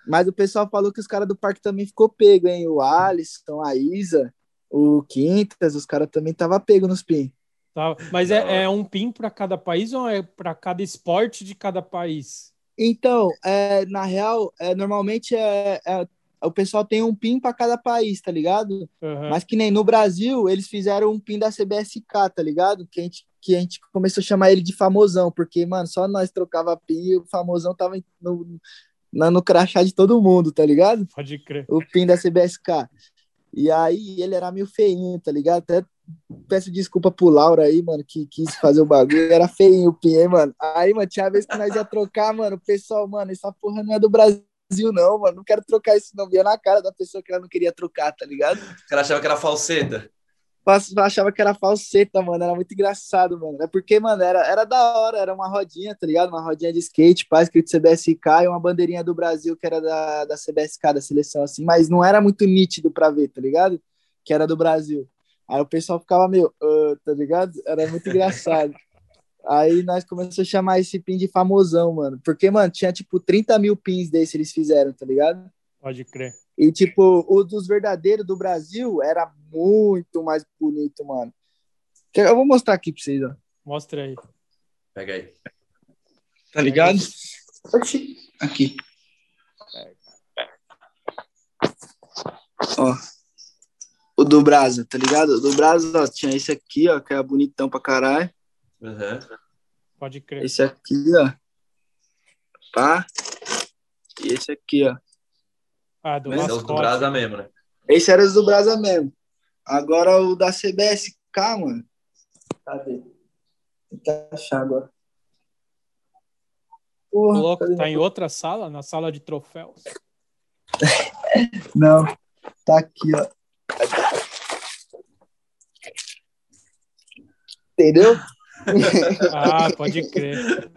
Mas o pessoal falou que os caras do parque também ficou pego, hein? O Alisson, a Isa, o Quintas, os caras também tava pego nos pin. Tá. Mas é, é um pin para cada país ou é para cada esporte de cada país? Então, é, na real, é, normalmente é, é, o pessoal tem um PIN para cada país, tá ligado? Uhum. Mas que nem no Brasil, eles fizeram um PIN da CBSK, tá ligado? Que a gente, que a gente começou a chamar ele de famosão, porque, mano, só nós trocava PIN e o famosão tava no, no, no crachá de todo mundo, tá ligado? Pode crer. O PIN da CBSK. E aí ele era meio feinho, tá ligado? Até peço desculpa pro Laura aí, mano, que quis fazer o bagulho. Era feinho o PIN, hein, mano. Aí, mano, tinha vez que nós ia trocar, mano, o pessoal, mano, essa porra não é do Brasil não, mano. Não quero trocar isso, não. Via na cara da pessoa que ela não queria trocar, tá ligado? O cara achava que era falseta. Achava que era falseta, mano. Era muito engraçado, mano. É porque, mano, era, era da hora. Era uma rodinha, tá ligado? Uma rodinha de skate, pá, escrito CBSK e uma bandeirinha do Brasil que era da, da CBSK, da seleção, assim. Mas não era muito nítido pra ver, tá ligado? Que era do Brasil. Aí o pessoal ficava meio, uh, tá ligado? Era muito engraçado. Aí nós começamos a chamar esse pin de famosão, mano. Porque, mano, tinha tipo 30 mil pins desse eles fizeram, tá ligado? Pode crer. E, tipo, o dos verdadeiros do Brasil era muito mais bonito, mano. Eu vou mostrar aqui pra vocês, ó. Mostra aí. Pega aí. Tá ligado? Aqui. Ó. O do Brasa, tá ligado? O do Brasa, ó, tinha esse aqui, ó, que é bonitão pra caralho. Uhum. Pode crer. Esse aqui, ó. Pá. E esse aqui, ó. Ah, do Esse é os do Brasa mesmo, né? Esse era os do Brasa mesmo. Agora o da CBSK, mano. Cadê? Tem que achar agora. Porra, Louco, tá em outra sala? Na sala de troféus? Não. Tá aqui, ó. Entendeu? ah, pode crer.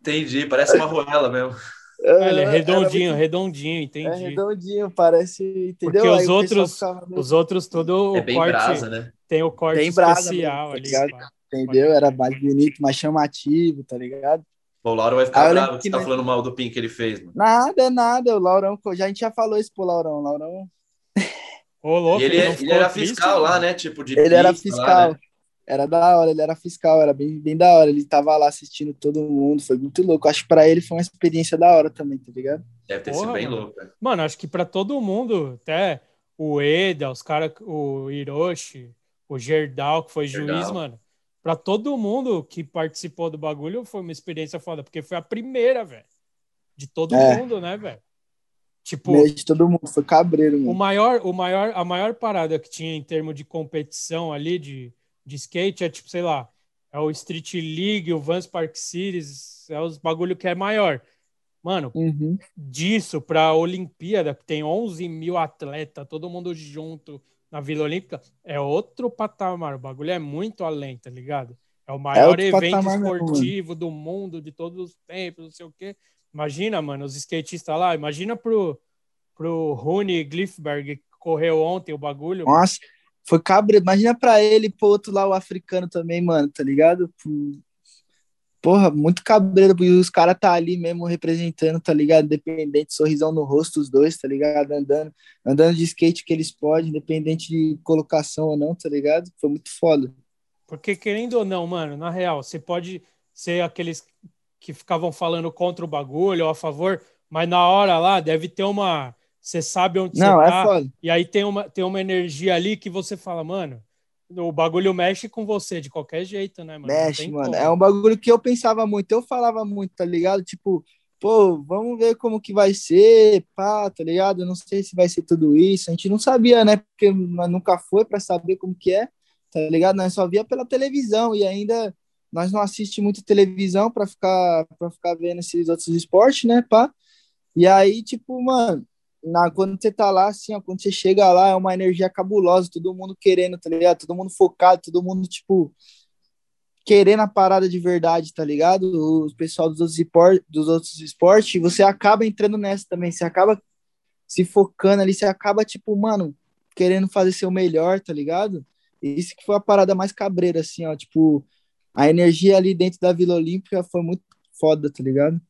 Entendi, parece uma roela mesmo. É, ele é redondinho, muito... redondinho, entendi. É redondinho, parece, entendeu? Porque os outros, meio... os outros todo é bem corte, brasa, né? Tem o corte brasa especial mesmo, tá ali. Entendeu? Era mais bonito, mais chamativo, tá ligado? Pô, o Lauro vai ficar bravo que você tá falando mal do PIN que ele fez, mano. Nada, é nada. O Laurão, já, a gente já falou isso pro Laurão. Laurão. Ô, louco, e ele, ele, ele era fiscal lá, né? Tipo, de Ele era fiscal. Lá, né? Era da hora, ele era fiscal, era bem, bem da hora. Ele tava lá assistindo todo mundo, foi muito louco. Acho que pra ele foi uma experiência da hora também, tá ligado? Deve ter Porra, sido bem mano. louco. Né? Mano, acho que pra todo mundo, até o Eda, os caras, o Hiroshi, o Gerdal, que foi Gerdal. juiz, mano. Pra todo mundo que participou do bagulho foi uma experiência foda, porque foi a primeira, velho. De todo É. mundo, né, velho? Tipo, Meio de todo mundo, foi cabreiro, o mano. maior, o maior, a maior parada que tinha em termos de competição ali de, de skate é tipo, sei lá, é o Street League, o Vans Park Series, é os bagulho que é maior. Mano, Uhum. disso pra Olimpíada, que tem 11 mil atletas, todo mundo junto na Vila Olímpica, é outro patamar. O bagulho é muito além, tá ligado? É o maior outro evento esportivo do mundo, de todos os tempos, não sei o quê. Imagina, mano, os skatistas lá, imagina pro, pro Rune Glifberg, que correu ontem o bagulho. Nossa, foi cabreiro. Imagina pra ele, pro outro lá, o africano também, mano, tá ligado? Porra, muito cabreiro, porque os caras tá ali mesmo representando, tá ligado? Independente, sorrisão no rosto, os dois, tá ligado? Andando, andando de skate que eles podem, independente de colocação ou não, tá ligado? Foi muito foda. Porque, querendo ou não, mano, na real, você pode ser aqueles que ficavam falando contra o bagulho ou a favor, mas na hora lá deve ter uma. Você sabe onde Não, você é tá, foda. e aí tem uma, tem uma energia ali que você fala, mano, o bagulho mexe com você de qualquer jeito, né, mano? Mexe, mano. como. É um bagulho que eu pensava muito, eu falava muito, tá ligado? Tipo, pô, vamos ver como que vai ser, pá, tá ligado? Eu não sei se vai ser tudo isso. A gente não sabia, né? Porque nunca foi pra saber como que é, tá ligado? Nós só via pela televisão e ainda nós não assistimos muito televisão pra ficar para ficar vendo esses outros esportes, né, pá? E aí, tipo, mano, na, quando você tá lá, assim, ó, quando você chega lá, é uma energia cabulosa, todo mundo querendo, tá ligado? Todo mundo focado, todo mundo, tipo, querendo a parada de verdade, tá ligado? O pessoal dos outros, espor- dos outros esportes, você acaba entrando nessa também, você acaba se focando ali, você acaba, tipo, mano, querendo fazer seu melhor, tá ligado? Isso que foi a parada mais cabreira, assim, ó, tipo, a energia ali dentro da Vila Olímpica foi muito foda, tá ligado?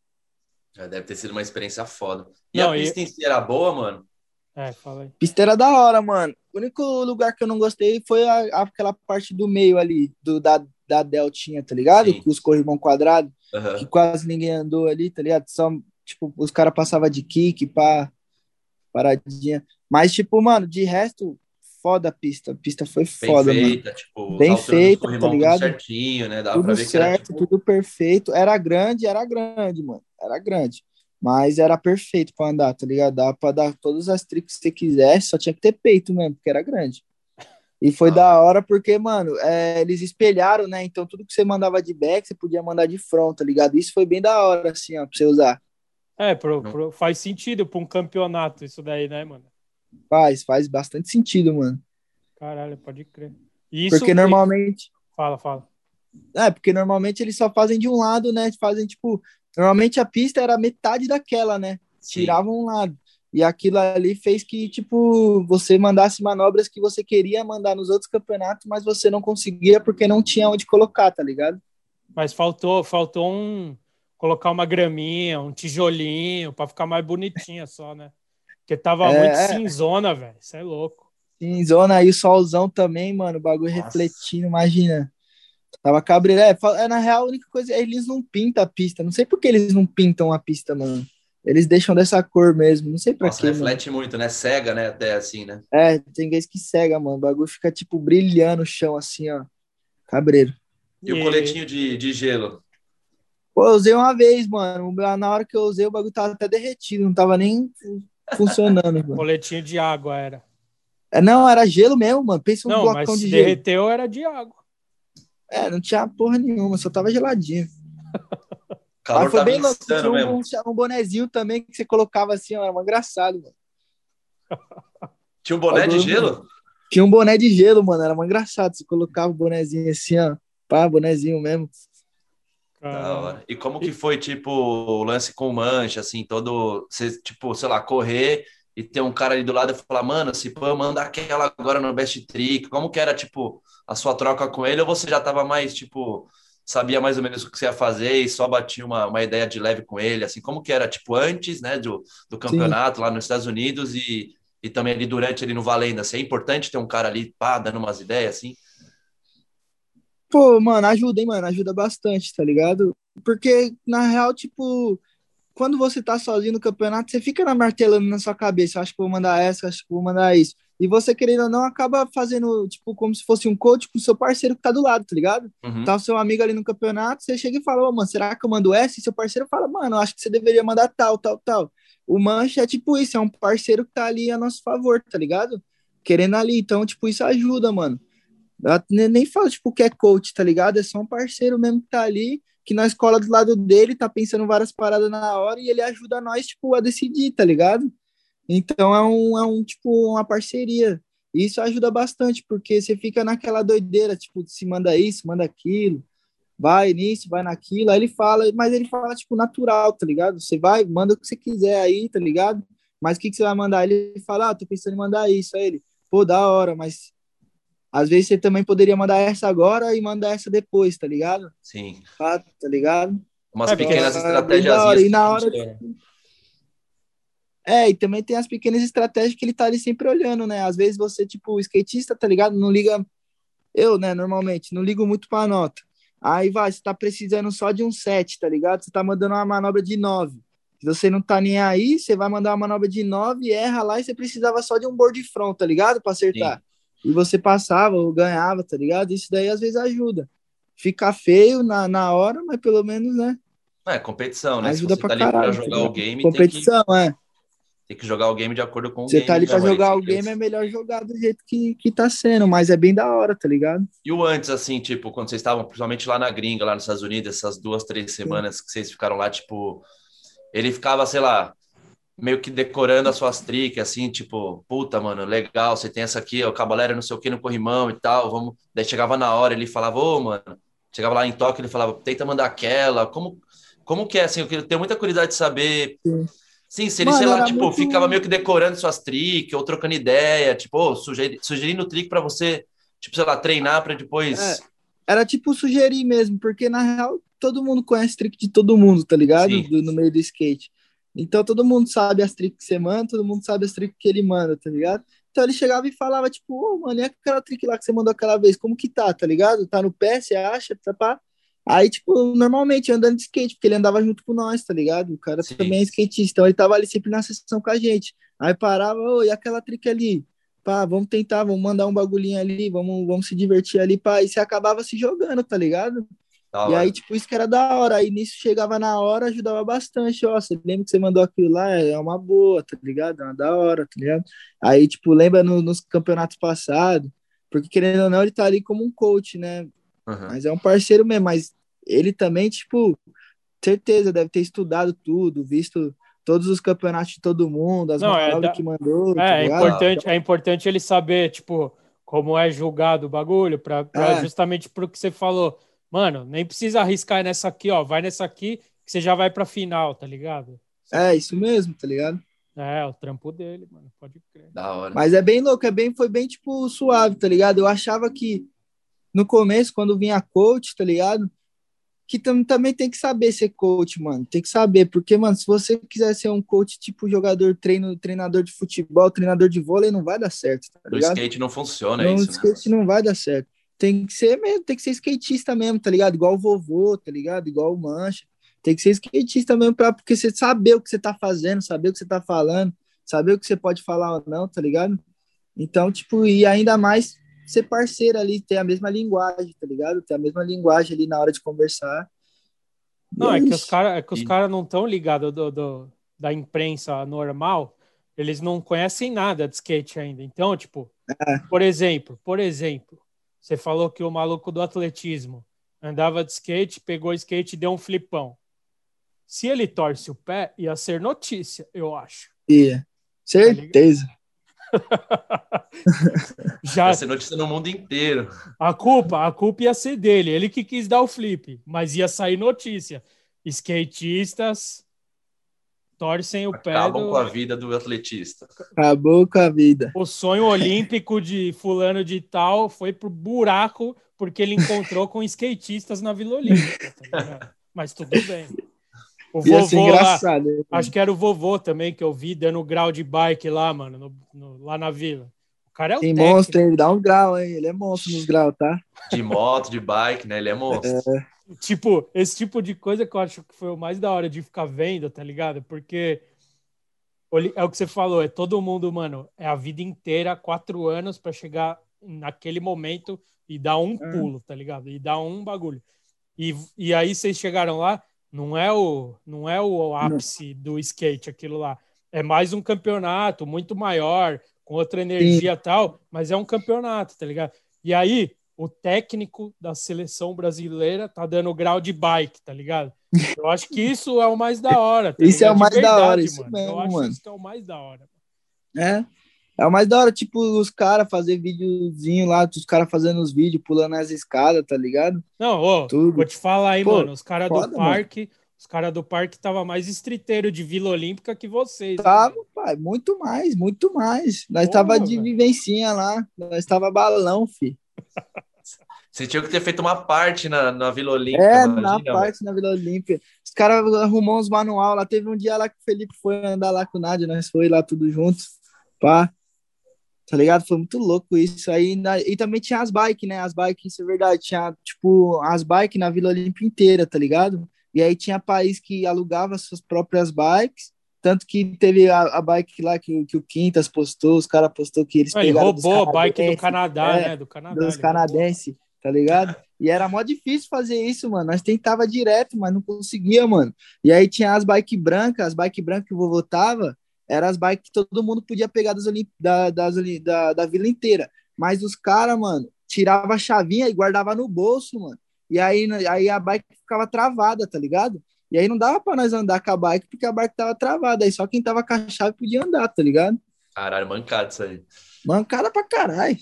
É, deve ter sido uma experiência foda. E Não, a e- pista em si era boa, mano? É, fala aí. Pista era da hora, mano. O único lugar que eu não gostei foi a- aquela parte do meio ali, do, da, da Deltinha, tá ligado? Sim. Com os corrimão quadrados, Aham. que quase ninguém andou ali, tá ligado? Só, tipo, os caras passavam de kick, pá, paradinha. Mas, tipo, mano, de resto, foda a pista. A pista foi Bem foda, mano. feita, tipo, Bem feita, tá tudo ligado? certinho, né? Dava pra Tudo ver que era, certo, tipo, tudo perfeito. Era grande, era grande, mano. Era grande. Mas era perfeito pra andar, tá ligado? Dava pra dar todas as tricks que você quisesse, só tinha que ter peito mesmo, porque era grande. E foi Ah. da hora porque, mano, é, eles espelharam, né? Então tudo que você mandava de back, você podia mandar de front, tá ligado? Isso foi bem da hora, assim, ó, pra você usar. É, pro, pro- faz sentido pra um campeonato isso daí, né, mano? Faz, faz bastante sentido, mano. Caralho, pode crer. Isso, Porque normalmente. Fala, fala. É, porque normalmente eles só fazem de um lado, né? Fazem, tipo. Normalmente a pista era metade daquela, né? sim. tiravam um lado. E aquilo ali fez que, tipo, você mandasse manobras que você queria mandar nos outros campeonatos, mas você não conseguia porque não tinha onde colocar, tá ligado? Mas faltou, faltou um colocar uma graminha, um tijolinho pra ficar mais bonitinha só, né? Porque tava É, muito cinzona, velho. Isso é louco. Em zona aí, o solzão também, mano, o bagulho Nossa. refletindo, imagina. Tava cabreiro. É, é, na real, a única coisa é eles não pintam a pista. Não sei por que eles não pintam a pista, mano. Eles deixam dessa cor mesmo. Não sei pra Nossa, quê, mano. reflete muito, né? Cega, né? Até assim, né? É, tem vezes que cega, mano. O bagulho fica, tipo, brilhando o chão, assim, ó. Cabreiro. E o coletinho de, de gelo? Pô, eu usei uma vez, mano. Na hora que eu usei, o bagulho tava até derretido, não tava nem funcionando, mano. Coletinho de água era. É, não, era gelo mesmo, mano. Pensa um Não, blocão mas de se gelo. derreteu era de água. É, não tinha porra nenhuma, só tava geladinho. Calor Mas foi bem louco. Tinha insano mesmo. um, um bonezinho também que você colocava assim, ó, era um engraçado, mano. Tinha um boné de gelo? Tinha um boné de gelo, mano, era um engraçado. Você colocava o bonezinho assim, ó, pá, bonezinho mesmo. Hora. E como que foi, tipo, o lance com mancha, assim, todo... Você, tipo, sei lá, correr e ter um cara ali do lado e falar, mano, se pô, manda aquela agora no best trick. Como que era, tipo, a sua troca com ele? Ou você já tava mais, tipo, sabia mais ou menos o que você ia fazer e só batia uma, uma ideia de leve com ele, assim? Como que era, tipo, antes, né, do, do campeonato lá nos Estados Unidos e, e também ali durante, ali no Valenda? Assim, é importante ter um cara ali, pá, dando umas ideias, assim? Pô, mano, ajuda, hein, mano, ajuda bastante, tá ligado? Porque, na real, tipo, quando você tá sozinho no campeonato, você fica na martelando na sua cabeça, acho que vou mandar essa, acho que vou mandar isso. E você, querendo ou não, acaba fazendo, tipo, como se fosse um coach com o seu parceiro que tá do lado, tá ligado? Uhum. Tá o seu amigo ali no campeonato, você chega e fala, ô, mano, será que eu mando essa? E seu parceiro fala, mano, acho que você deveria mandar tal, tal, tal. O Mancha é tipo isso, é um parceiro que tá ali a nosso favor, tá ligado? Querendo ali, então, tipo, isso ajuda, mano. Eu ne- nem falo, tipo, que é coach, tá ligado? É só um parceiro mesmo que tá ali, que na escola do lado dele tá pensando várias paradas na hora e ele ajuda nós, tipo, a decidir, tá ligado? Então é um, é um tipo, uma parceria. Isso ajuda bastante, porque você fica naquela doideira, tipo, se manda isso, manda aquilo, vai nisso, vai naquilo. Aí ele fala, mas ele fala, tipo, natural, tá ligado? Você vai, manda o que você quiser aí, tá ligado? Mas o que, que você vai mandar? Ele fala, ah, tô pensando em mandar isso. Aí ele, pô, da hora, mas às vezes você também poderia mandar essa agora e mandar essa depois, tá ligado? Sim. Tá, tá ligado? Umas É, pequenas é bem estratégias. hora, e na hora- que- É, e também tem as pequenas estratégias que ele tá ali sempre olhando, né? Às vezes você, tipo, skatista, tá ligado? Não liga. Eu, né, normalmente, não ligo muito pra nota. Aí vai, você tá precisando só de um 7, tá ligado? Você tá mandando uma manobra de 9. Se você não tá nem aí, você vai mandar uma manobra de 9, erra lá e você precisava só de um board front, tá ligado? Pra acertar. E você passava ou ganhava, tá ligado? Isso daí às vezes ajuda. Fica feio na, na hora, mas pelo menos, né? É, competição, né? Ajuda Se você pra tá ali pra caralho, jogar tá o game, tem que, Competição, é. tem que jogar o game de acordo com o Você game. tá ali pra jogar o game, é melhor jogar do jeito que, que tá sendo, mas é bem da hora, tá ligado? E o antes, assim, tipo, quando vocês estavam, principalmente lá na gringa, lá nos Estados Unidos, essas duas, três semanas que vocês ficaram lá, tipo, ele ficava, sei lá, meio que decorando as suas tricks, assim, tipo, puta, mano, legal, você tem essa aqui, o Cabalera não sei o que no corrimão e tal, vamos. Daí chegava na hora, ele falava, ô, mano, chegava lá em Tóquio, ele falava, tenta mandar aquela, como, como que é, assim, eu tenho muita curiosidade de saber. Sim. Sim, se ele, Mano, sei lá, tipo, muito- ficava meio que decorando suas tricks, ou trocando ideia, tipo, ô, sugeri- sugerindo trick pra você, tipo, sei lá, treinar pra depois. É. Era tipo sugerir mesmo, porque na real, todo mundo conhece trick de todo mundo, tá ligado? Do, no meio do skate. Então todo mundo sabe as tricks que você manda, todo mundo sabe as tricks que ele manda, tá ligado? Então ele chegava e falava, tipo, ô, oh, mano, e aquela trick lá que você mandou aquela vez, como que tá, tá ligado? Tá no pé, você acha? Tá pá? Aí, tipo, normalmente andando de skate, porque ele andava junto com nós, tá ligado? O cara Sim. também é skatista, então ele tava ali sempre na sessão com a gente. Aí parava, ô, oh, e aquela trick ali? Pá, vamos tentar, vamos mandar um bagulhinho ali, vamos, vamos se divertir ali, pá. E você acabava se jogando, tá ligado? E aí, tipo, isso que era da hora. Aí nisso chegava na hora, ajudava bastante. Ó, você lembra que você mandou aquilo lá? É uma boa, tá ligado? É uma da hora, tá ligado? Aí, tipo, lembra no, nos campeonatos passados, porque querendo ou não, ele tá ali como um coach, né? Uhum. Mas é um parceiro mesmo. Mas ele também, tipo, certeza, deve ter estudado tudo, visto todos os campeonatos de todo mundo, as não, é da... que mandou. É, tá é, importante, é importante ele saber, tipo, como é julgado o bagulho, pra, pra é. justamente pro que você falou Mano, nem precisa arriscar nessa aqui, ó. Vai nessa aqui que você já vai pra final, tá ligado? É, isso mesmo, tá ligado? É, o trampo dele, mano. Pode crer. Da hora. Mas é bem louco, é bem, foi bem, tipo, suave, tá ligado? Eu achava que no começo, quando vinha coach, tá ligado? Que tam, também tem que saber ser coach, mano. Tem que saber, porque, mano, se você quiser ser um coach tipo jogador, treino, treinador de futebol, treinador de vôlei, não vai dar certo, tá ligado? No skate não funciona no isso, No skate né? não vai dar certo tem que ser mesmo, tem que ser skatista mesmo, tá ligado? Igual o vovô, tá ligado? Igual o Mancha. Tem que ser skatista mesmo, pra, porque você saber o que você tá fazendo, saber o que você tá falando, saber o que você pode falar ou não, tá ligado? Então, tipo, e ainda mais ser parceiro ali, ter a mesma linguagem, tá ligado? Ter a mesma linguagem ali na hora de conversar. Não, é, é que os caras é que os cara não estão ligados do, do, da imprensa normal, eles não conhecem nada de skate ainda. Então, tipo, é. por exemplo, por exemplo, você falou que o maluco do atletismo andava de skate, pegou o skate e deu um flipão. Se ele torce o pé, ia ser notícia, eu acho. Ia. Certeza. Já... Ia ser notícia no mundo inteiro. A culpa, a culpa ia ser dele. Ele que quis dar o flip, mas ia sair notícia. Skatistas torcem o pé. Acabam do... com a vida do atletista. Acabou com a vida. O sonho olímpico de fulano de tal foi pro buraco porque ele encontrou com skatistas na Vila Olímpica. Tá Mas tudo bem. O Ia vovô lá, né? acho que era o vovô também que eu vi dando grau de bike lá, mano, no, no, lá na vila. O cara é o Tem monstro, ele dá um grau, hein? Ele é monstro nos graus, tá? De moto, de bike, né? Ele é monstro. É. Tipo, esse tipo de coisa que eu acho que foi o mais da hora de ficar vendo, tá ligado? Porque é o que você falou, é todo mundo, mano, é a vida inteira, quatro anos para chegar naquele momento e dar um é. pulo, tá ligado? E dar um bagulho. E, e aí vocês chegaram lá, não é o, não é o ápice não. do skate aquilo lá. É mais um campeonato muito maior, com outra energia e tal, mas é um campeonato, tá ligado? E aí, o técnico da seleção brasileira tá dando grau de bike, tá ligado? Eu acho que isso é o mais da hora. Tá isso é o mais verdade, da hora, isso mano. mesmo, Eu acho mano. isso que é o mais da hora. É. É o mais da hora, tipo, os caras fazer videozinho lá, os caras fazendo os vídeos, pulando as escadas, tá ligado? Não, ô, Tudo. vou te falar aí, Pô, mano, os caras do parque, mano. os caras do parque tava mais estriteiro de Vila Olímpica que vocês. Tava, né? pai, muito mais, muito mais. Nós Porra, tava de vivencinha lá, nós tava balão, fi. Você tinha que ter feito uma parte na, na Vila Olímpia. É, imagina, na parte na Vila Olímpia. Os caras arrumou uns manual lá. Teve um dia lá que o Felipe foi andar lá com o Nádia, nós foi lá tudo juntos. Pá. Tá ligado? Foi muito louco isso. Aí, na... E também tinha as bikes, né? As bikes, isso é verdade. Tinha, tipo, as bikes na Vila Olímpia inteira, tá ligado? E aí tinha país que alugava suas próprias bikes. Tanto que teve a, a bike lá que, que o Quintas postou, os caras postou que eles Ele roubou a bike do Canadá, é, né? Do Canadá. Dos canadenses tá ligado? E era mó difícil fazer isso, mano. Nós tentava direto, mas não conseguia, mano. E aí tinha as bike brancas, as bike brancas que o vovô tava, eram as bikes que todo mundo podia pegar das, da, das, da, da vila inteira. Mas os caras, mano, tirava a chavinha e guardava no bolso, mano. E aí, aí a bike ficava travada, tá ligado? E aí não dava pra nós andar com a bike porque a bike tava travada. Aí só quem tava com a chave podia andar, tá ligado? Caralho, mancado isso aí. Mancada pra caralho.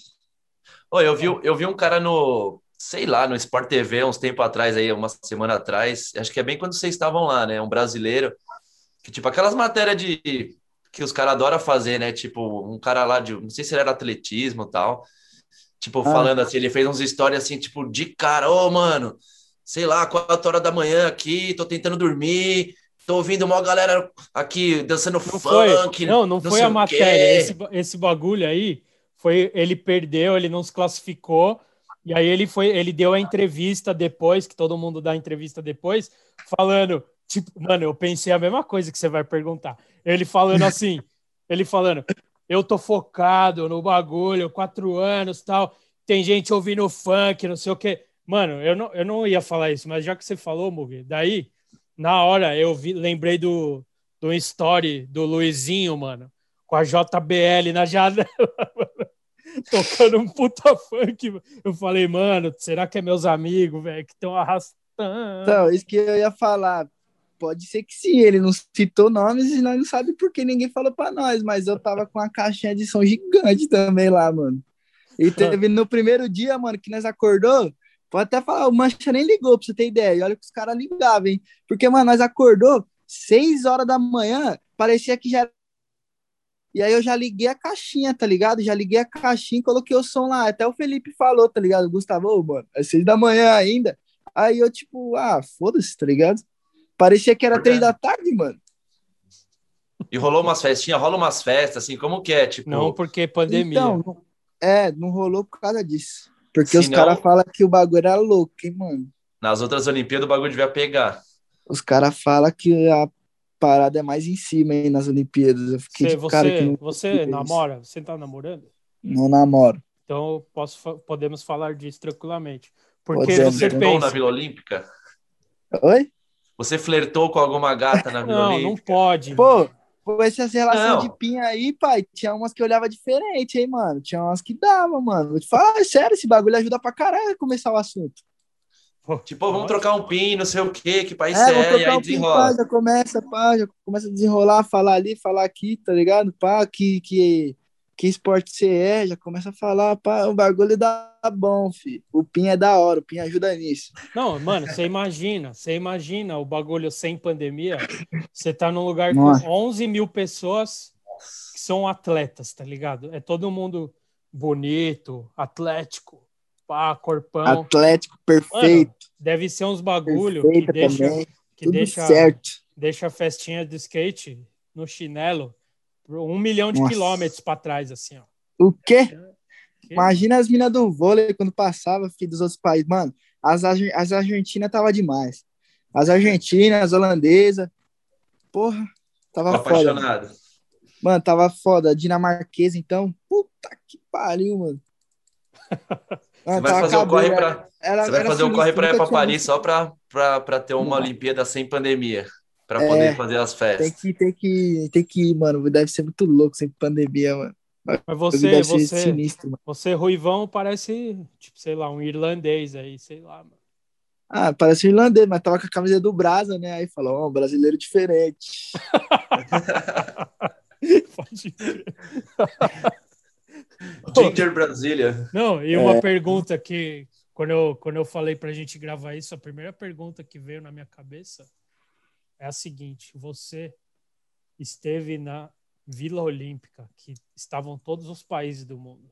Oi, eu vi, eu vi um cara no, sei lá, no Sport TV uns tempo atrás, aí, uma semana atrás, acho que é bem quando vocês estavam lá, né? Um brasileiro, que tipo, aquelas matérias de que os caras adoram fazer, né? Tipo, um cara lá de, não sei se ele era atletismo e tal, tipo, ah. falando assim, ele fez uns stories assim, tipo, de cara, ô, oh, mano, sei lá, quatro horas da manhã aqui, tô tentando dormir, tô ouvindo uma galera aqui dançando Não funk. foi, não, não foi sei a matéria. Esse, esse bagulho aí foi ele perdeu, ele não se classificou. E aí ele foi, ele deu a entrevista depois, que todo mundo dá a entrevista depois, falando, tipo, mano, eu pensei a mesma coisa que você vai perguntar. Ele falando assim, ele falando, eu tô focado no bagulho, quatro anos, tal. Tem gente ouvindo funk, não sei o quê. Mano, eu não, eu não ia falar isso, mas já que você falou, Mugi, daí na hora eu vi, lembrei do, do story do Luizinho, mano, com a JBL na janela, tocando um puta funk. Eu falei, mano, será que é meus amigos, velho, que estão arrastando? Então, isso que eu ia falar. Pode ser que sim, ele não citou nomes e nós não sabemos por que ninguém falou pra nós, mas eu tava com uma caixinha de som gigante também lá, mano. E teve no primeiro dia, mano, que nós acordou, pode até falar, o Mancha nem ligou, pra você ter ideia. E olha que os caras ligavam, hein? Porque, mano, nós acordou seis horas da manhã, parecia que já e aí eu já liguei a caixinha, tá ligado? Já liguei a caixinha e coloquei o som lá. Até o Felipe falou, tá ligado? Gustavo, ô, mano, é seis da manhã ainda. Aí eu, tipo, ah, foda-se, tá ligado? Parecia que era três da tarde, mano. E rolou umas festinhas, rola umas festas, assim, como que é? Tipo, Não, porque pandemia. Então, não- é, não rolou por causa disso. Porque Se os não- caras falam que o bagulho era louco, hein, mano? nas outras Olimpíadas o bagulho devia pegar. Os caras falam que a parada é mais em cima, hein, nas Olimpíadas. Eu fiquei você, tipo, cara, que você, não você isso. namora? Você tá namorando? Não namoro. Então posso, podemos falar disso tranquilamente. Porque Podemos, você Flertou na pensa. Vila Olímpica? Oi? Você flertou com alguma gata na Vila Não, não Olímpica? pode. Pô, pô, essas relações Não. de pinha aí, pai, tinha umas que olhava diferente, hein, mano? Tinha umas que dava, mano. Vou te falar, é sério, esse bagulho ajuda pra caralho a começar o assunto. Tipo, vamos trocar um pin, não sei o quê, que país É, é, e aí um desenrola. pin, pá, já começa, pá, já começa a desenrolar, falar ali, falar aqui, tá ligado? Pá, que, que, que esporte você é, já começa a falar, pá, o bagulho dá bom, filho. O PIN é da hora, o PIN ajuda nisso. Não, mano, você imagina, você imagina o bagulho sem pandemia. Você tá num lugar Nossa. com 11 mil pessoas que são atletas, tá ligado? É todo mundo bonito, atlético, pá, corpão. Atlético perfeito, Deve ser uns bagulho que perfeita deixa, também, que tudo deixa, certo. deixa a festinha de skate no chinelo por um milhão de Nossa. quilômetros pra trás, assim, ó. O quê? Que- Imagina as minas do vôlei quando passava, filho, dos outros países. Mano, as, as argentinas tava demais. As argentinas, as holandesas. Porra, tava Tô foda. apaixonado. Mano, tava foda. Dinamarquesa, então. Puta que pariu, mano. Você vai fazer o corre era- você vai fazer o corre pra ir tinha Paris só pra ter uma. Olimpíada sem pandemia. Pra É. poder fazer as Tem festas. que, tem que, tem que ir, mano. Deve ser muito louco sem pandemia, mano. Mas Você, você, sinistro, mano. você, Ruivão, parece, tipo, sei lá, um irlandês aí, sei lá, mano. Ah, parece um irlandês, mas tava com a camisa do Brasa, né? Aí falou, ó, um brasileiro diferente. Pode crer. Ginger Brasília. Não, e É. uma pergunta que, quando eu, quando eu falei pra gente gravar isso, a primeira pergunta que veio na minha cabeça é a seguinte: você esteve na Vila Olímpica, que estavam todos os países do mundo.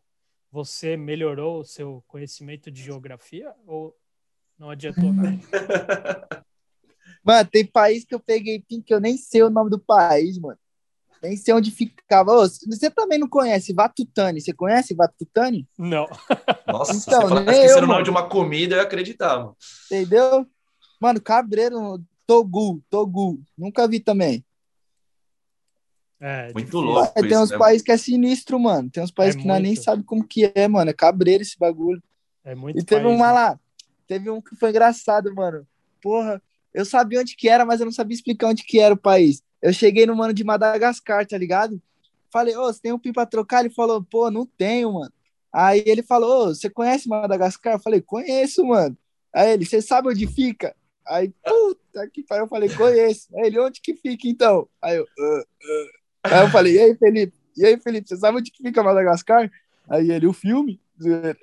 Você melhorou o seu conhecimento de geografia ou não adiantou nada? Mano, tem país que eu peguei pin que eu nem sei o nome do país, mano. Nem sei onde ficava. Ô, você também não conhece Vatutani? Você conhece Vatutani? Não. Nossa, se Então, você falasse que era o nome de uma comida, eu ia acreditar, mano. Entendeu? Mano, Cabreiro, Togu, Togu. Nunca vi também. É, Muito louco. Mas tem isso, uns né, países que é sinistro, mano. Tem uns países É que nós nem muito. sabe como que é, mano. É cabreiro esse bagulho. É muito E teve país, uma né? lá. Teve um que foi engraçado, mano. Porra, eu sabia onde que era, mas eu não sabia explicar onde que era o país. Eu cheguei no mano de Madagascar, tá ligado? Falei, ô, você tem um pin pra trocar? Ele falou, pô, não tenho, mano. Aí ele falou, ô, você conhece Madagascar? Eu falei, conheço, mano. Aí ele, você sabe onde fica? Aí, puta que pariu, eu falei, conheço. Aí ele, onde que fica então? Aí eu, "Ah, ah." Aí eu falei, e aí, Felipe? E aí, Felipe, você sabe onde que fica Madagascar? Aí ele, o filme? Zoeira.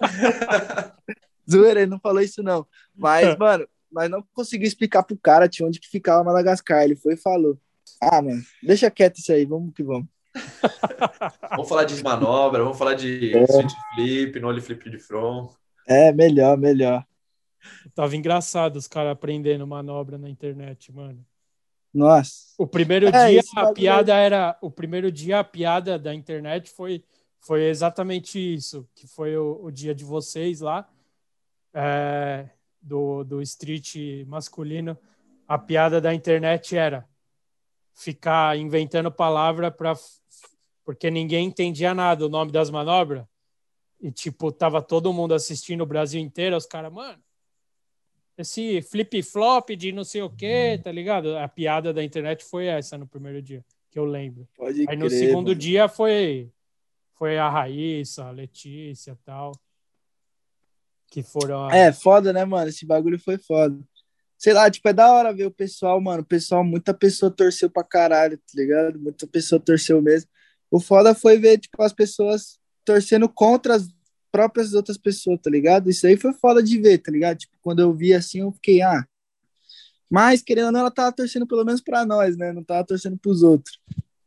Zoeira, ele não falou isso não. Mas, mano, mas não conseguiu explicar pro cara tio, onde que ficava Madagascar. Ele foi e falou. Ah, mano, deixa quieto isso aí, vamos que vamos. Vamos falar de manobra, vamos falar de É. switch flip, flip de front. É, melhor, melhor. Tava engraçado os caras aprendendo manobra na internet, mano. Nossa. O primeiro É, dia a bagulho piada era. O primeiro dia a piada da internet foi, foi exatamente isso, que foi o, o dia de vocês lá, é, do, do street masculino. A piada da internet era ficar inventando palavra para porque ninguém entendia nada o nome das manobras. E tipo, tava todo mundo assistindo o Brasil inteiro, os caras, mano, esse flip-flop de não sei o quê, tá ligado? A piada da internet foi essa no primeiro dia, que eu lembro. Pode Aí no crer, segundo mano. dia foi foi a Raíssa, a Letícia tal. Que foram. É, foda, né, mano? Esse bagulho foi foda. Sei lá, tipo, é da hora ver o pessoal, mano. O pessoal, muita pessoa torceu pra caralho, tá ligado? Muita pessoa torceu mesmo. O foda foi ver, tipo, as pessoas torcendo contra as próprias outras pessoas, tá ligado? Isso aí foi foda de ver, tá ligado? Tipo, quando eu vi assim, eu fiquei, ah. Mas, querendo ou não, ela tava torcendo pelo menos pra nós, né? Não tava torcendo pros outros.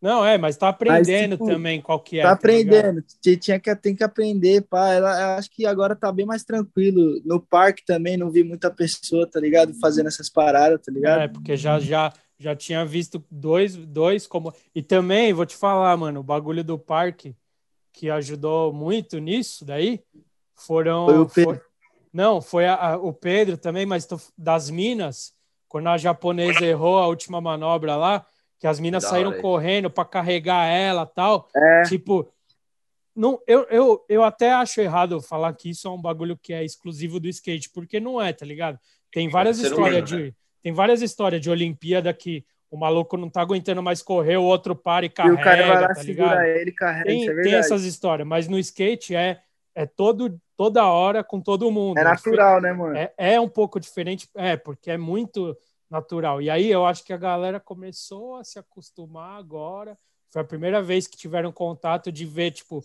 Não, é, mas tá aprendendo tipo, também qual que é. tá ligado? aprendendo, T- tinha que, tem que aprender, pá. Ela, eu acho que agora tá bem mais tranquilo. No parque também não vi muita pessoa, tá ligado? Fazendo essas paradas, tá ligado? É, porque já, já, já tinha visto dois, dois como. E também, vou te falar, mano, o bagulho do parque que ajudou muito nisso daí foram. Foi o Pedro. foi- não, foi a- a- o Pedro também, mas tô- das minas, quando a japonesa errou a última manobra lá, que as minas Da saíram hora, correndo para carregar ela tal. É. Tipo, não, eu, eu, eu até acho errado falar que isso é um bagulho que é exclusivo do skate, porque não é, tá ligado? Tem várias histórias humano, de tem várias histórias de Olimpíada que o maluco não tá aguentando mais correr, o outro para e E carrega, o cara vai lá, tá ligado? segura ele, carrega, Tem, isso é tem essas histórias, mas no skate é é todo toda hora com todo mundo. É natural, né, mano? É, é um pouco diferente, é, porque é muito natural. E aí eu acho que a galera começou a se acostumar agora. Foi a primeira vez que tiveram contato de ver, tipo,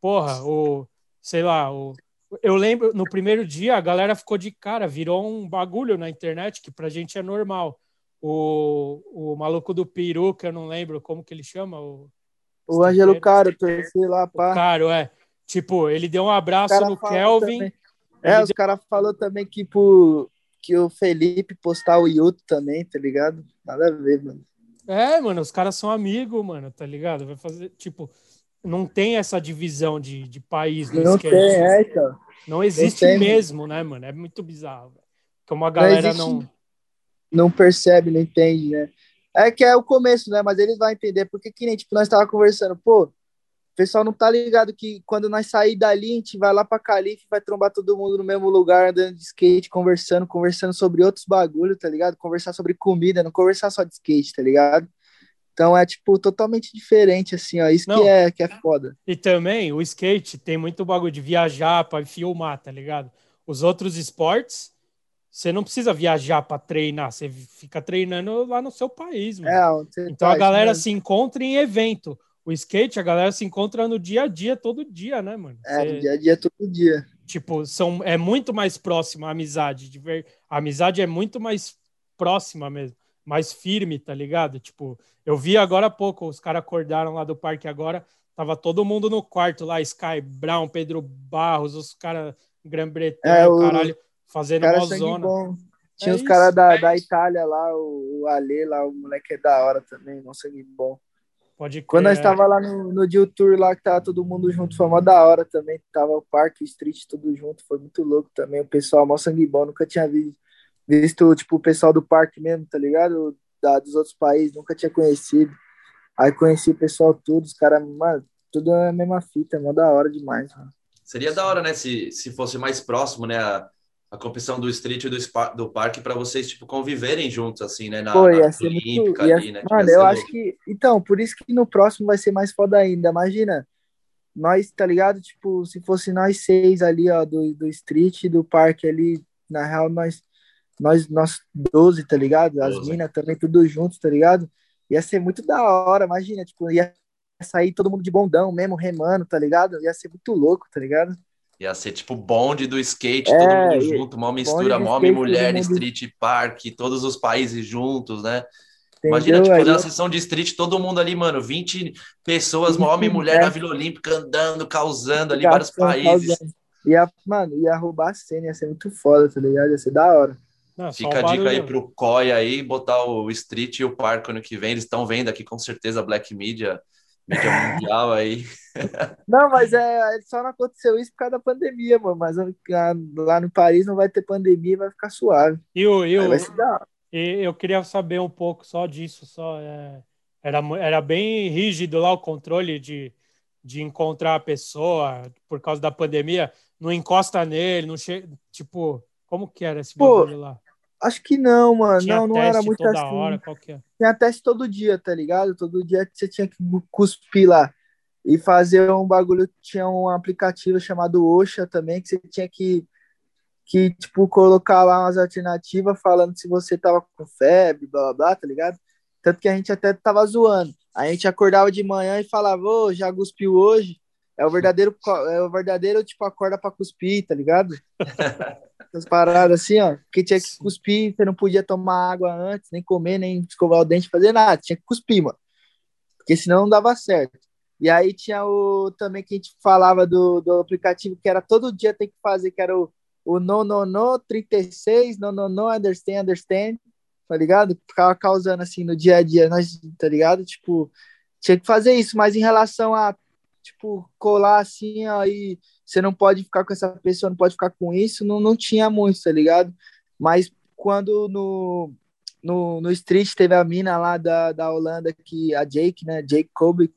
porra, o, sei lá, o. Eu lembro, no primeiro dia, a galera ficou de cara, virou um bagulho na internet que pra gente é normal. O, o maluco do peru, que eu não lembro como que ele chama, o, O Ângelo Caro, torci lá, o pá. Caro, é. Tipo, ele deu um O abraço no Kelvin. também- Ele É, os caras falaram também que, pro, que o Felipe postar o Yuto também, tá ligado? Nada a ver, mano. É, mano, os caras são amigos, mano, tá ligado? Vai fazer, tipo, não tem essa divisão de, de país Não tem, é, então. Não existe mesmo, né, mano? É muito bizarro. Como a Não galera existe- não. Não percebe, não entende, né? É que é o começo, né? Mas eles vão entender, porque que nem, tipo, nós tava conversando, pô, o pessoal não tá ligado que quando nós sair dali, a gente vai lá pra Calife, vai trombar todo mundo no mesmo lugar, andando de skate, conversando, conversando sobre outros bagulho, tá ligado? Conversar sobre comida, não conversar só de skate, tá ligado? Então é, tipo, totalmente diferente, assim, ó. Isso Não. que é, que é foda. E também o skate tem muito bagulho de viajar pra filmar, tá ligado? Os outros esportes, você não precisa viajar pra treinar, você fica treinando lá no seu país, mano. É, Então tá, a galera se encontra em evento. O skate, a galera se encontra no dia a dia, todo dia, né, mano? É, Você- no dia a dia, todo dia. tipo, são, é muito mais próxima a amizade. De ver, a amizade é muito mais próxima mesmo, mais firme, tá ligado? Tipo, eu vi agora há pouco, os caras acordaram lá do parque agora, tava todo mundo no quarto lá, Sky Brown, Pedro Barros, os caras Grã-Bretanha, É, o- caralho, fazendo Cara, sangue zona. bom. Tinha É os caras da, é da. Itália lá, o, o Ale lá, o moleque é da hora também, sangue bom. Pode crer, Quando nós é. tava lá no, no Deal Tour lá, que tava todo mundo junto, foi mó da hora também. Tava o parque, o street, tudo junto, foi muito louco também. O pessoal, mó sangue bom, nunca tinha visto, visto tipo, o pessoal do parque mesmo, tá ligado? Da, dos outros países, nunca tinha conhecido. Aí conheci o pessoal tudo, os caras, mano, tudo é a mesma fita, mó da hora demais, mano. Seria da hora, né? Se, se fosse mais próximo, né? A, a competição do street e do, spa- do parque para vocês, tipo, conviverem juntos, assim, né? Na, Pô, na ia Olímpica muito. ia- ali, né? Tipo, Mano, ia eu acho louco. que. Então, por isso que no próximo vai ser mais foda ainda. Imagina, nós, tá ligado? Tipo, se fosse nós seis ali, ó, do, do street e do parque ali, na real, nós, nós, nós 12, tá ligado? As 12. minas também, tudo juntos, tá ligado? Ia ser muito da hora, imagina, tipo, ia sair todo mundo de bondão mesmo, remando, tá ligado? Ia ser muito louco, tá ligado? Ia ser tipo bonde do skate, É, todo mundo e- junto, mó mistura, mó skate, mulher, street park, todos os países juntos, né? Imagina, Entendeu? tipo, fazer uma eu- sessão de street, todo mundo ali, mano, 20 pessoas, 20 homem e mulher é. na Vila Olímpica andando, causando ali, vários países. causando. Ia, mano, ia roubar a cena, ia ser muito foda, tá ligado? Ia ser da hora. Não, Fica a dica aí pro COI aí, botar o Street e o Parco ano que vem. Eles estão vendo aqui com certeza Black Media, mundial aí. Não, mas é, só não aconteceu isso por causa da pandemia, mano. Mas lá no Paris não vai ter pandemia, vai ficar suave. E o, e o, vai se dar. E eu queria saber um pouco só disso, só é, era, era bem rígido lá o controle de, de encontrar a pessoa por causa da pandemia. Não encosta nele, não chega. Tipo, como que era esse Pô, lá? Acho que não, mano. Tinha não, não era muito toda assim. Hora, qual que é? Tinha teste todo dia, tá ligado? Todo dia você tinha que cuspir lá. E fazer um bagulho. Tinha um aplicativo chamado Oxa também, que você tinha que que, tipo, colocar lá umas alternativas falando se você tava com febre, blá, blá, blá, tá ligado? Tanto que a gente até tava zoando. A gente acordava de manhã e falava, ô, oh, já cuspiu hoje? É o verdadeiro, é o verdadeiro, tipo, acorda pra cuspir, tá ligado? Essas paradas assim, ó, que tinha que cuspir, você não podia tomar água antes, nem comer, nem escovar o dente, fazer nada, tinha que cuspir, mano. Porque senão não dava certo. E aí tinha o também que a gente falava do, do aplicativo que era todo dia tem que fazer, que era o o no, no, no, 36, no, no, no, understand, understand, tá ligado? Ficava causando assim no dia a dia, nós, tá ligado? Tipo, tinha que fazer isso, mas em relação a, tipo, colar assim, aí você não pode ficar com essa pessoa, não pode ficar com isso, não, não tinha muito, tá ligado? Mas quando no, no, no Street teve a mina lá da, da Holanda, que a Jake, né, Jake Kobe,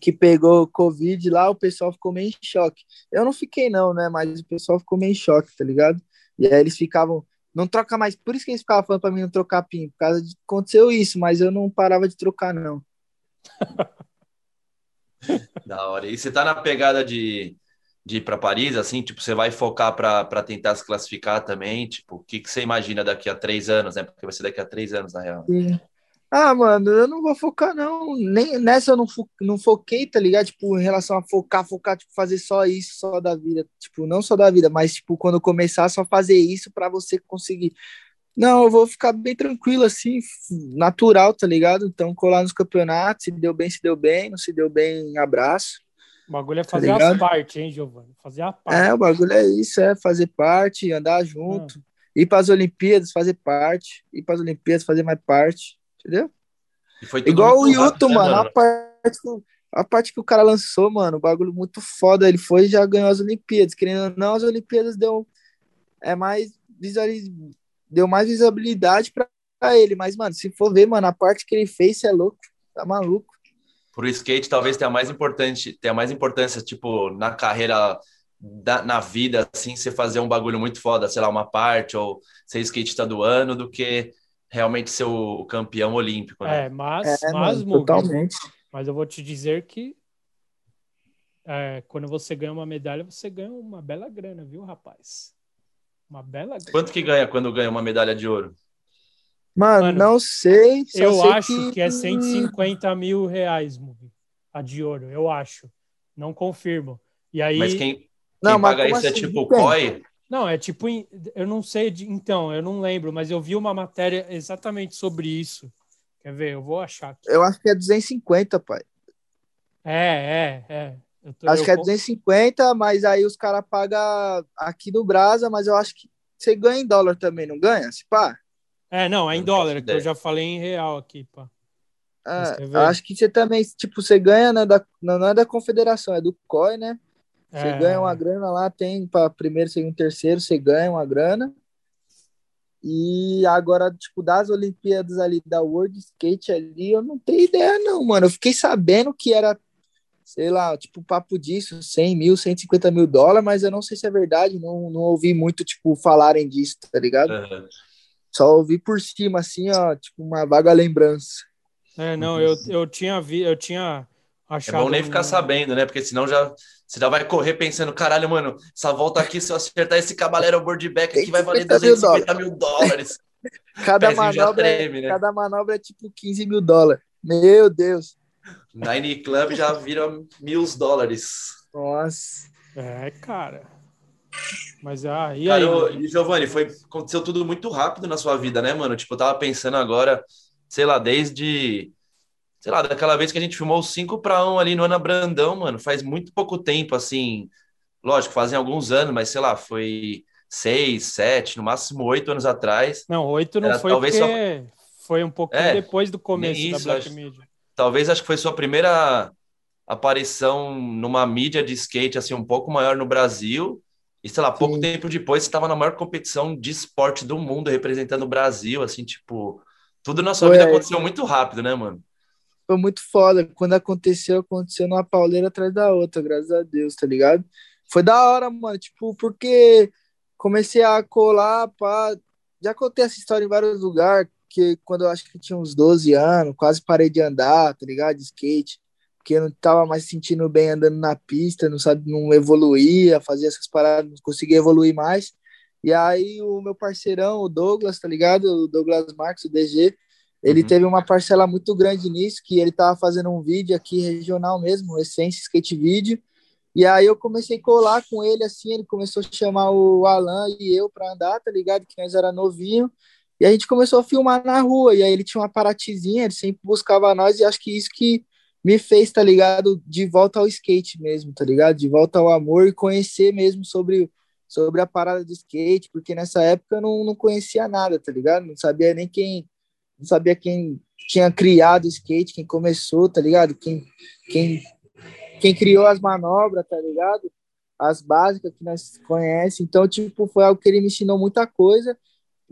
que pegou Covid lá, o pessoal ficou meio em choque. Eu não fiquei, não, né? Mas o pessoal ficou meio em choque, tá ligado? E aí eles ficavam, não troca mais. Por isso que eles ficavam falando pra mim não trocar PIN, por causa de aconteceu isso, mas eu não parava de trocar, não. da hora. E você tá na pegada de, de ir para Paris, assim, tipo, você vai focar para tentar se classificar também? Tipo, o que, que você imagina daqui a três anos, né? Porque vai ser daqui a três anos, na real. Sim. Ah, mano, eu não vou focar, não. Nem nessa eu não, fo não foquei, tá ligado? Tipo, em relação a focar, focar, tipo, fazer só isso, só da vida. Tipo, não só da vida, mas, tipo, quando começar, só fazer isso para você conseguir. Não, eu vou ficar bem tranquilo, assim, natural, tá ligado? Então, colar nos campeonatos, se deu bem, se deu bem, não se deu bem, abraço. O bagulho é tá fazer tá as partes, hein, Giovanni? Fazer a parte. É, o bagulho é isso, é fazer parte, andar junto, ah. ir para as Olimpíadas, fazer parte, ir para as Olimpíadas, fazer mais parte. Entendeu? Igual o Yuto, né, mano. A, parte, a parte que o cara lançou, mano, o bagulho muito foda. Ele foi e já ganhou as Olimpíadas. Querendo ou não, as Olimpíadas deu, é mais visualiz... deu mais visibilidade pra, pra ele. Mas, mano, se for ver, mano, a parte que ele fez, você é louco. Tá maluco. Pro skate, talvez tenha mais importante, tenha mais importância, tipo, na carreira da, na vida, assim, você fazer um bagulho muito foda, sei lá, uma parte, ou ser skatista do ano, do que realmente ser o campeão olímpico. Né? É, mas, é, mas mano, totalmente. Mas eu vou te dizer que é, quando você ganha uma medalha, você ganha uma bela grana, viu, rapaz? Uma bela. Quanto que ganha quando ganha uma medalha de ouro? Mano, Mano não sei. eu sei acho que... que... é 150 mil reais, a de ouro, eu acho. Não confirmo. E aí. Mas quem, quem não, paga isso é assim? é tipo o COI? Não, é tipo, eu não sei, de, então, eu não lembro, mas eu vi uma matéria exatamente sobre isso. Quer ver? Eu vou achar. Aqui. Eu acho que é 250, pai. É, é, é. Tô, acho que é 250, mas aí os caras pagam aqui no Brasa, mas eu acho que você ganha em dólar também, não ganha? Se pá? É, não, é em dólar, que eu já falei em real aqui, pá. É, acho que você também, tipo, você ganha, né, da, não é da confederação, é do COI, né? Você é... ganha uma grana lá, tem para primeiro, segundo, terceiro, você ganha uma grana. E agora, tipo, das Olimpíadas ali da World Skate ali, eu não tenho ideia, não, mano. Eu fiquei sabendo que era, sei lá, tipo, papo disso, 100 mil, 150 mil dólares, mas eu não sei se é verdade, não, não ouvi muito, tipo, falarem disso, tá ligado? Uhum. Só ouvi por cima, assim, ó, tipo, uma vaga lembrança. É, não, eu, eu tinha vi, eu tinha achado. É bom nem ficar sabendo, né? Porque senão já você já vai correr pensando, caralho, mano, essa volta aqui, se eu acertar esse Cabalero boardback aqui, vai valer 250 mil dólares. cada, manobra, é- treme, né? cada manobra é tipo 15 mil dólares. Meu Deus. Nine Club já vira mil dólares. Nossa. É, cara. Mas ah, e cara, aí? E Giovanni, foi, aconteceu tudo muito rápido na sua vida, né, mano? Tipo, eu tava pensando agora, sei lá, desde sei lá, daquela vez que a gente filmou o 5 para 1 ali no Ana Brandão, mano, faz muito pouco tempo, assim. lógico, fazem alguns anos, mas sei lá, foi seis, sete, no máximo oito anos atrás. Não, oito não foi talvez porque só... foi um pouquinho é, depois do começo isso, da Black acho, Media. Talvez acho que foi sua primeira aparição numa mídia de skate assim um pouco maior no Brasil. E sei lá, pouco Sim. tempo depois você estava na maior competição de esporte do mundo representando o Brasil, assim, tipo, tudo na sua foi, vida aconteceu muito rápido, né, mano? Foi muito foda. Quando aconteceu, aconteceu numa pauleira atrás da outra, graças a Deus, tá ligado? Foi da hora, mano, tipo, porque comecei a colar, pá. Já contei essa história em vários lugares, que quando eu acho que tinha uns 12 anos, quase parei de andar, tá ligado? De skate, porque eu não tava mais sentindo bem andando na pista, não sabe, não evoluía, fazia essas paradas, não conseguia evoluir mais. E aí o meu parceirão, o Douglas, tá ligado? O Douglas Marques, o DG, ele uhum. teve uma parcela muito grande nisso, que ele tava fazendo um vídeo aqui regional mesmo, Essência Skate Vídeo, e aí eu comecei a colar com ele, assim, ele começou a chamar o Alan e eu para andar, tá ligado? Que nós era novinho. E a gente começou a filmar na rua, e aí ele tinha uma paratizinha, ele sempre buscava nós, e acho que isso que me fez, tá ligado, de volta ao skate mesmo, tá ligado? De volta ao amor e conhecer mesmo sobre, sobre a parada de skate, porque nessa época eu não, não conhecia nada, tá ligado? Não sabia nem quem, não sabia quem tinha criado o skate, quem começou, tá ligado? Quem, quem quem criou as manobras, tá ligado? As básicas que nós conhecemos. Então, tipo, foi algo que ele me ensinou muita coisa.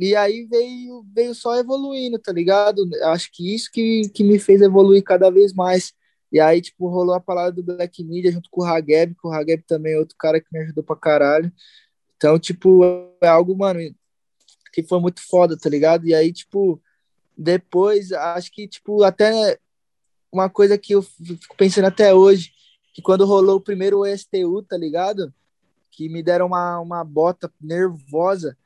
E aí veio, veio só evoluindo, tá ligado? Acho que isso que, que me fez evoluir cada vez mais. E aí, tipo, rolou a palavra do Black Media junto com o Hageb, que o Hageb também é outro cara que me ajudou pra caralho. Então, tipo, é algo, mano, que foi muito foda, tá ligado? E aí, tipo, depois, acho que, tipo, até uma coisa que eu fico pensando até hoje, que quando rolou o primeiro STU, tá ligado? Que me deram uma, uma bota nervosa,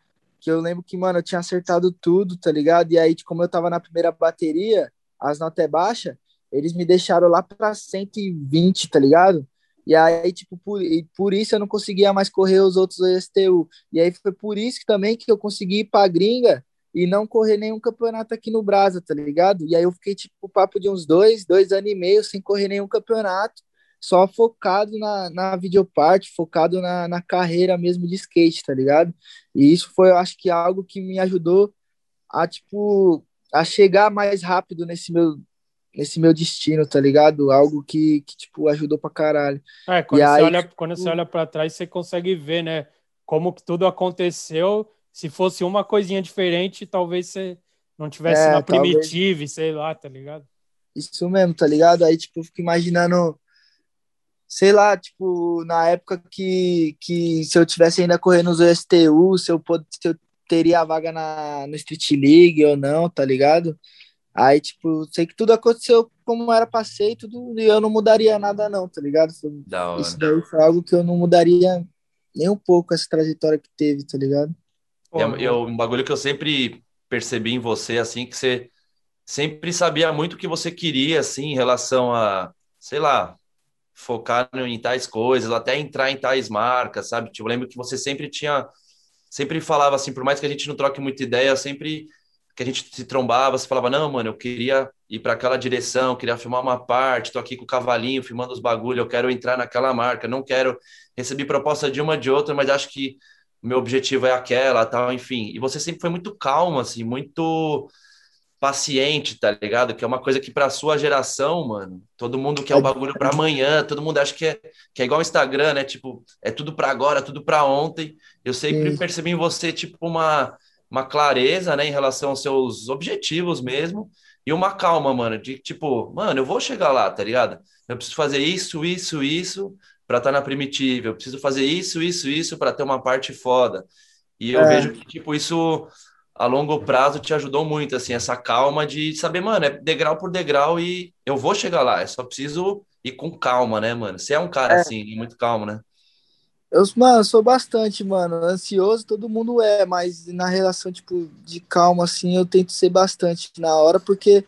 que eu lembro que, mano, eu tinha acertado tudo, tá ligado? E aí, como eu tava na primeira bateria, as notas é baixa, eles me deixaram lá pra 120, tá ligado? E aí, tipo, por, por isso eu não conseguia mais correr os outros STU. E aí foi por isso que, também que eu consegui ir pra gringa e não correr nenhum campeonato aqui no Brasa, tá ligado? E aí eu fiquei, tipo, papo de uns dois, dois anos e meio sem correr nenhum campeonato só focado na, na videoparte, focado na, na carreira mesmo de skate, tá ligado? E isso foi, eu acho que, algo que me ajudou a, tipo, a chegar mais rápido nesse meu, nesse meu destino, tá ligado? Algo que, que tipo, ajudou pra caralho. É, quando, e você, aí, olha, tipo... quando você olha pra trás, você consegue ver, né? Como que tudo aconteceu. Se fosse uma coisinha diferente, talvez você não tivesse é, na primitiva, talvez... sei lá, tá ligado? Isso mesmo, tá ligado? Aí, tipo, eu fico imaginando sei lá, tipo, na época que, que se eu tivesse ainda correndo os STU, se eu, se eu teria a vaga na, no Street League ou não, tá ligado? Aí, tipo, sei que tudo aconteceu como era pra ser e tudo, e eu não mudaria nada não, tá ligado? Isso daí foi algo que eu não mudaria nem um pouco essa trajetória que teve, tá ligado? É, é um bagulho que eu sempre percebi em você, assim, que você sempre sabia muito o que você queria, assim, em relação a, sei lá, focar em tais coisas, até entrar em tais marcas, sabe? Tipo, eu lembro que você sempre tinha, sempre falava assim, por mais que a gente não troque muita ideia, sempre que a gente se trombava, você falava, não, mano, eu queria ir para aquela direção, queria filmar uma parte, tô aqui com o cavalinho filmando os bagulho, eu quero entrar naquela marca, não quero receber proposta de uma de outra, mas acho que meu objetivo é aquela, tal, enfim. E você sempre foi muito calmo, assim, muito paciente, tá ligado? Que é uma coisa que para sua geração, mano, todo mundo quer o bagulho para amanhã, todo mundo acha que é, que é igual o Instagram, né? Tipo, é tudo para agora, tudo para ontem. Eu sempre Sim. percebi em você, tipo, uma, uma clareza, né, em relação aos seus objetivos mesmo, e uma calma, mano, de tipo, mano, eu vou chegar lá, tá ligado? Eu preciso fazer isso, isso, isso para estar tá na primitiva, eu preciso fazer isso, isso, isso para ter uma parte foda. E eu é. vejo que, tipo, isso a longo prazo te ajudou muito, assim, essa calma de saber, mano, é degrau por degrau e eu vou chegar lá, é só preciso ir com calma, né, mano? Você é um cara, é. assim, muito calmo, né? Eu, mano, sou bastante, mano, ansioso todo mundo é, mas na relação, tipo, de calma, assim, eu tento ser bastante na hora, porque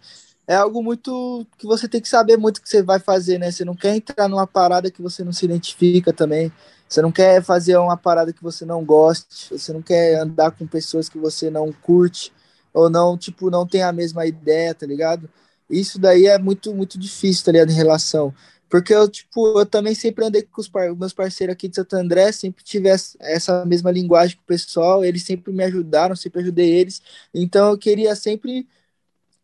é algo muito que você tem que saber muito o que você vai fazer, né? Você não quer entrar numa parada que você não se identifica também. Você não quer fazer uma parada que você não goste, você não quer andar com pessoas que você não curte, ou não, tipo, não tem a mesma ideia, tá ligado? Isso daí é muito, muito difícil, tá ligado, em relação. Porque eu, tipo, eu também sempre andei com os par meus parceiros aqui de Santo André, sempre tive essa mesma linguagem com o pessoal, eles sempre me ajudaram, sempre ajudei eles. Então eu queria sempre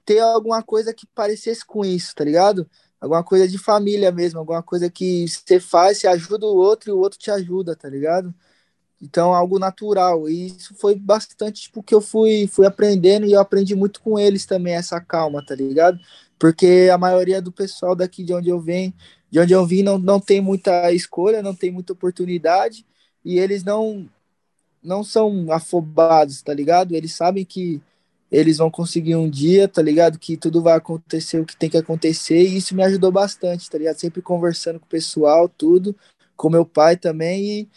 ter alguma coisa que parecesse com isso, tá ligado? Alguma coisa de família mesmo, alguma coisa que você faz, você ajuda o outro e o outro te ajuda, tá ligado? Então, algo natural. E isso foi bastante, tipo, que eu fui, fui aprendendo e eu aprendi muito com eles também, essa calma, tá ligado? Porque a maioria do pessoal daqui de onde eu venho, de onde eu vim, não, não tem muita escolha, não tem muita oportunidade e eles não não são afobados, tá ligado? Eles sabem que eles vão conseguir um dia, tá ligado? Que tudo vai acontecer o que tem que acontecer, e isso me ajudou bastante, tá ligado? Sempre conversando com o pessoal, tudo, com meu pai também, e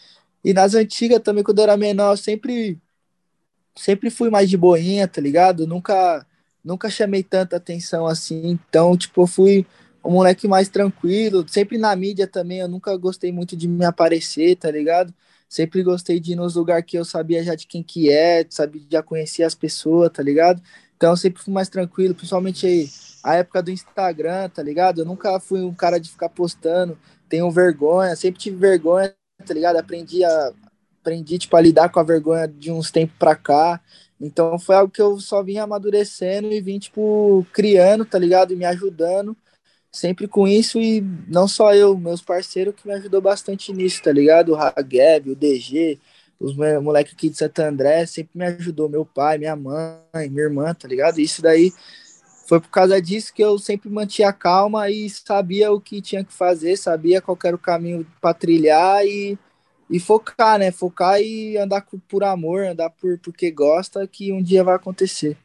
e nas antigas também, quando eu era menor, eu sempre, sempre fui mais de boinha, tá ligado? Nunca, nunca chamei tanta atenção assim. Então, tipo, eu fui um moleque mais tranquilo. Sempre na mídia também, eu nunca gostei muito de me aparecer, tá ligado? Sempre gostei de ir nos lugares que eu sabia já de quem que é, sabia, já conhecia as pessoas, tá ligado? Então sempre fui mais tranquilo, principalmente aí, a época do Instagram, tá ligado? Eu nunca fui um cara de ficar postando, tenho vergonha, sempre tive vergonha tá ligado? Aprendi a aprendi tipo a lidar com a vergonha de uns tempos para cá. Então foi algo que eu só vim amadurecendo e vim tipo criando, tá ligado? E me ajudando sempre com isso e não só eu, meus parceiros que me ajudou bastante nisso, tá ligado? O Hageb, o DG, os moleques aqui de Santo André sempre me ajudou, meu pai, minha mãe, minha irmã, tá ligado? Isso daí foi por causa disso que eu sempre mantinha calma e sabia o que tinha que fazer, sabia qual era o caminho para trilhar e, e focar, né? Focar e andar por amor, andar por porque gosta, que um dia vai acontecer.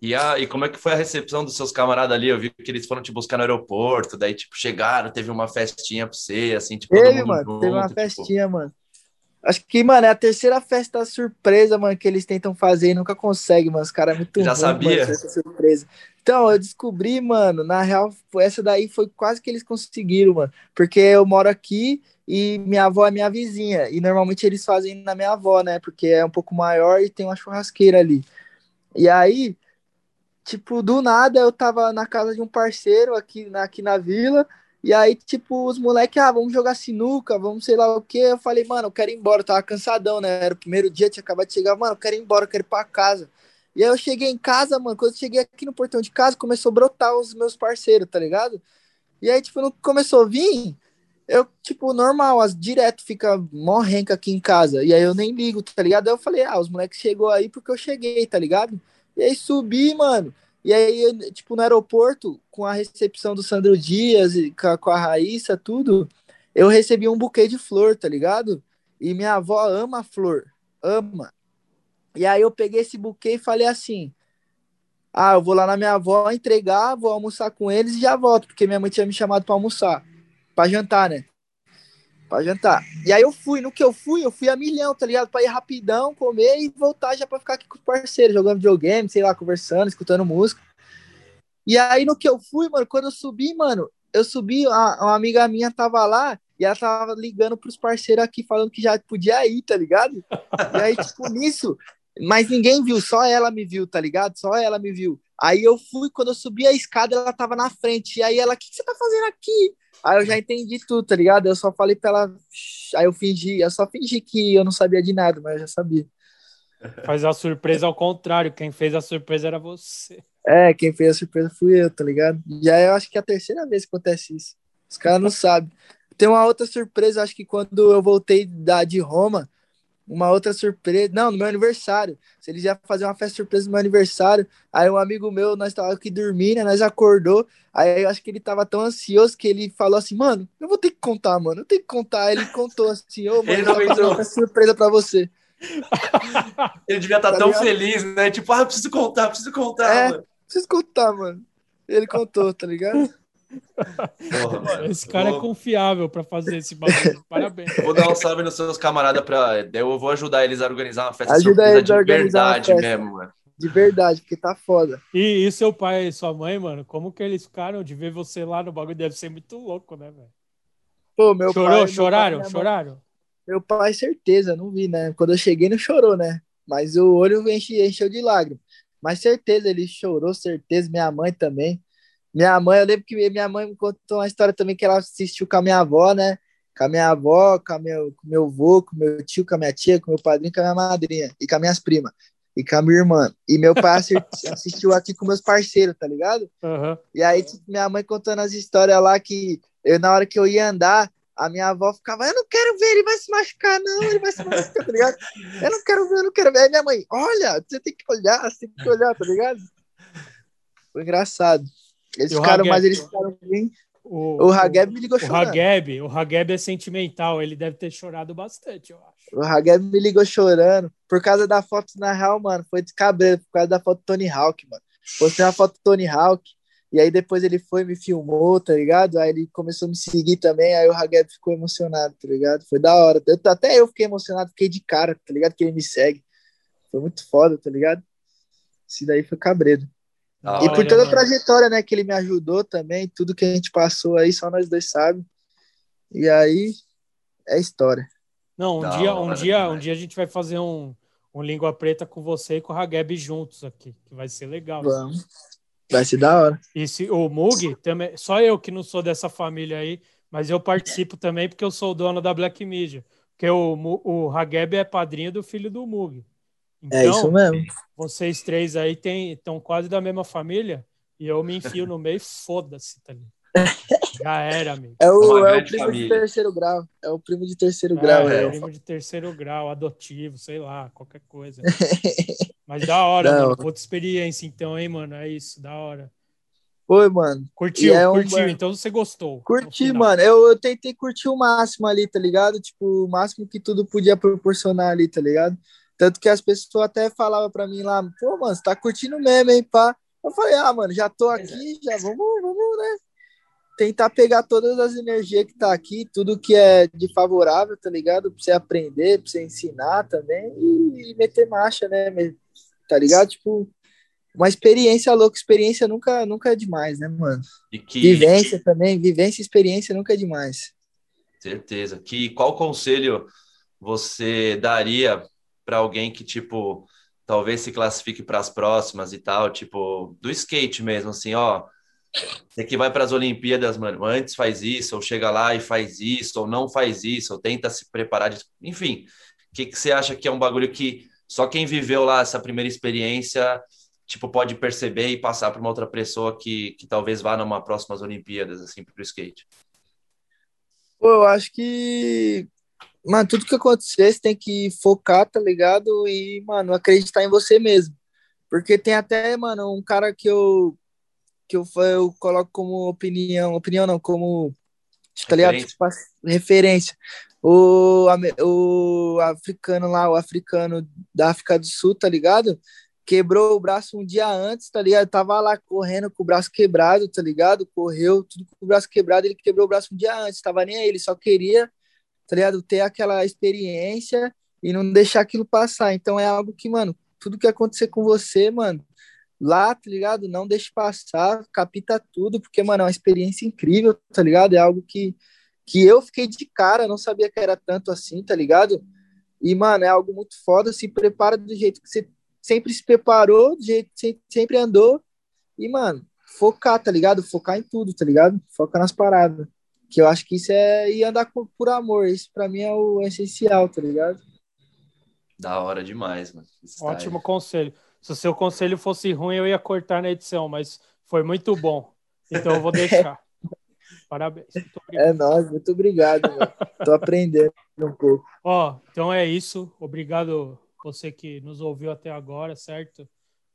E, a, e como é que foi a recepção dos seus camaradas ali? Eu vi que eles foram te buscar no aeroporto, daí, tipo, chegaram, teve uma festinha pra você, assim, tipo, Ele, mano, junto, teve uma tipo... festinha, mano. Acho que, mano, é a terceira festa surpresa, mano, que eles tentam fazer e nunca conseguem, mano. Os caras é muito Já ruim, sabia? Mano, surpresa. Então, eu descobri, mano, na real, essa daí foi quase que eles conseguiram, mano. Porque eu moro aqui e minha avó é minha vizinha. E normalmente eles fazem na minha avó, né? Porque é um pouco maior e tem uma churrasqueira ali. E aí, tipo, do nada eu tava na casa de um parceiro aqui na, aqui na vila. E aí, tipo, os moleques, ah, vamos jogar sinuca, vamos sei lá o que. Eu falei, mano, eu quero ir embora. Eu tava cansadão, né? Era o primeiro dia, tinha acabado de chegar. Mano, eu quero ir embora, eu quero ir pra casa. E aí eu cheguei em casa, mano, quando eu cheguei aqui no portão de casa, começou a brotar os meus parceiros, tá ligado? E aí, tipo, não começou a vir, eu, tipo, normal, as direto fica morrenca aqui em casa. E aí eu nem ligo, tá ligado? Aí eu falei, ah, os moleques chegou aí porque eu cheguei, tá ligado? E aí subi, mano. E aí, tipo, no aeroporto, com a recepção do Sandro Dias, com a Raíssa, tudo, eu recebi um buquê de flor, tá ligado? E minha avó ama flor, ama. E aí eu peguei esse buquê e falei assim: Ah, eu vou lá na minha avó entregar, vou almoçar com eles e já volto, porque minha mãe tinha me chamado para almoçar, para jantar, né? Para jantar. E aí eu fui, no que eu fui, eu fui a milhão, tá ligado? Para ir rapidão, comer e voltar já para ficar aqui com os parceiros, jogando videogame, sei lá, conversando, escutando música. E aí no que eu fui, mano, quando eu subi, mano, eu subi, a, uma amiga minha tava lá e ela tava ligando pros parceiros aqui falando que já podia ir, tá ligado? E aí, tipo, nisso, mas ninguém viu, só ela me viu, tá ligado? Só ela me viu. Aí eu fui, quando eu subi a escada, ela tava na frente. E aí ela, o que, que você tá fazendo aqui? Aí eu já entendi tudo, tá ligado? Eu só falei pra ela. Aí eu fingi, eu só fingi que eu não sabia de nada, mas eu já sabia. Faz a surpresa ao contrário, quem fez a surpresa era você. É, quem fez a surpresa fui eu, tá ligado? Já eu acho que é a terceira vez que acontece isso. Os caras não sabem. Tem uma outra surpresa, acho que quando eu voltei da, de Roma, uma outra surpresa. Não, no meu aniversário. Se eles iam fazer uma festa surpresa no meu aniversário. Aí um amigo meu, nós tava aqui dormindo, né, nós acordou. Aí eu acho que ele tava tão ansioso que ele falou assim, mano, eu vou ter que contar, mano. Eu tenho que contar. Aí ele contou assim, ô, oh, mano, ele não uma surpresa pra você. ele devia estar tá, tá tão ligado? feliz, né? Tipo, ah, preciso contar, preciso contar, é, mano. Preciso contar, mano. Ele contou, tá ligado? Porra, esse cara vou... é confiável para fazer esse bagulho. Parabéns. Vou dar um salve nos seus camaradas para eu vou ajudar eles a organizar uma festa Ajuda surpresa de verdade mesmo, mano. De verdade, porque tá foda. E, e seu pai e sua mãe, mano, como que eles ficaram de ver você lá no bagulho? Deve ser muito louco, né, velho? Pô, meu Chorou, pai, choraram, meu pai, choraram? Meu pai, certeza, não vi, né? Quando eu cheguei, não chorou, né? Mas o olho enche, encheu de lágrimas. Mas certeza, ele chorou, certeza, minha mãe também. Minha mãe, eu lembro que minha mãe me contou uma história também que ela assistiu com a minha avó, né? Com a minha avó, com, a meu, com meu avô, com meu tio, com a minha tia, com meu padrinho, com a minha madrinha e com as minhas primas e com a minha irmã. E meu pai assistiu aqui com meus parceiros, tá ligado? Aham. E aí, tipo, minha mãe contando as histórias lá que eu, na hora que eu ia andar, a minha avó ficava, eu não quero ver, ele vai se machucar, não, ele vai se machucar, tá ligado? Eu não quero ver, eu não quero ver. Aí minha mãe, olha, você tem que olhar, você tem que olhar, tá ligado? Foi engraçado. Eles E ficaram, Hageb? mas eles ficaram bem. O, O Hageb me ligou o chorando. Hageb, o Hageb é sentimental, ele deve ter chorado bastante, eu acho. O Hageb me ligou chorando. Por causa da foto, na real, mano, foi de cabreiro, por causa da foto do Tony Hawk, mano. Postei uma foto do Tony Hawk, e aí depois ele foi e me filmou, tá ligado? Aí ele começou a me seguir também, aí o Hageb ficou emocionado, tá ligado? Foi da hora. Eu- até eu fiquei emocionado, fiquei de cara, tá ligado? Que ele me segue. Foi muito foda, tá ligado? Isso daí foi cabreiro. Da E por toda a trajetória, né, que ele me ajudou também, tudo que a gente passou aí, só nós dois sabemos. E aí, é história. Não, um Da dia, um dia, um dia a gente vai fazer um, um língua preta com você e com o Hageb juntos aqui, que vai ser legal. Vamos. Vai ser da hora. E se o Mug também, só eu que não sou dessa família aí, mas eu participo também porque eu sou o dono da Black Media. Porque o, o Hageb é padrinho do filho do Mug. Então, É isso mesmo. vocês três aí estão quase da mesma família e eu me enfio no meio, foda-se, tá ligado? Já era, amigo. É o, é o primo família. de terceiro grau. É o primo de terceiro grau. É, é. primo de terceiro grau, adotivo, sei lá, qualquer coisa. Mas da hora, Da mano. Puta experiência, então, hein, mano? É isso, da hora. Oi, mano. Curtiu, é um curtiu. Então você gostou. Curti, mano. Eu, eu tentei curtir o máximo ali, tá ligado? Tipo, o máximo que tudo podia proporcionar ali, tá ligado? Tanto que as pessoas até falavam pra mim lá, pô, mano, você tá curtindo mesmo, hein, pá. Eu falei, ah, mano, já tô aqui, já vamos, vamos, né? Tentar pegar todas as energias que tá aqui, tudo que é de favorável, tá ligado? Pra você aprender, pra você ensinar também e, e meter marcha, né? Tá ligado? Tipo, uma experiência louca. Experiência nunca, nunca é demais, né, mano? E que, Vivência também, vivência e experiência nunca é demais. certeza. Que qual conselho você daria para alguém que tipo talvez se classifique para as próximas e tal, tipo do skate mesmo, assim, ó, você que vai para as Olimpíadas, mano, antes faz isso, ou chega lá e faz isso, ou não faz isso, ou tenta se preparar, de... enfim, o que, que você acha que é um bagulho que só quem viveu lá essa primeira experiência, tipo, pode perceber e passar para uma outra pessoa que, que talvez vá numa próximas Olimpíadas, assim, pro skate? Pô, eu acho que, mano, tudo que acontecer, você tem que focar, tá ligado? E, mano, acreditar em você mesmo. Porque tem até, mano, um cara que eu que eu, eu coloco como opinião, opinião não, como, tá ligado? Referência. Tipo, referência. O, o africano lá, o africano da África do Sul, tá ligado? Quebrou o braço um dia antes, tá ligado? Tava lá correndo com o braço quebrado, tá ligado? Correu tudo com o braço quebrado, ele quebrou o braço um dia antes, tava nem aí, ele só queria, tá ligado? Ter aquela experiência e não deixar aquilo passar. Então é algo que, mano, tudo que acontecer com você, mano, lá, tá ligado? Não deixe passar, capita tudo, porque, mano, é uma experiência incrível, tá ligado? É algo que, que eu fiquei de cara, não sabia que era tanto assim, tá ligado? E, mano, é algo muito foda, se prepara do jeito que você sempre se preparou, do jeito que sempre andou, e, mano, focar, tá ligado? Focar em tudo, tá ligado? Foca nas paradas. Que eu acho que isso é e andar por, por amor, isso pra mim é o essencial, tá ligado? Da hora demais, mano. Style. Ótimo conselho. Se o seu conselho fosse ruim, eu ia cortar na edição, mas foi muito bom. Então eu vou deixar. Parabéns. É nóis, muito obrigado, mano. Tô aprendendo um pouco. Ó, então é isso. Obrigado você que nos ouviu até agora, certo?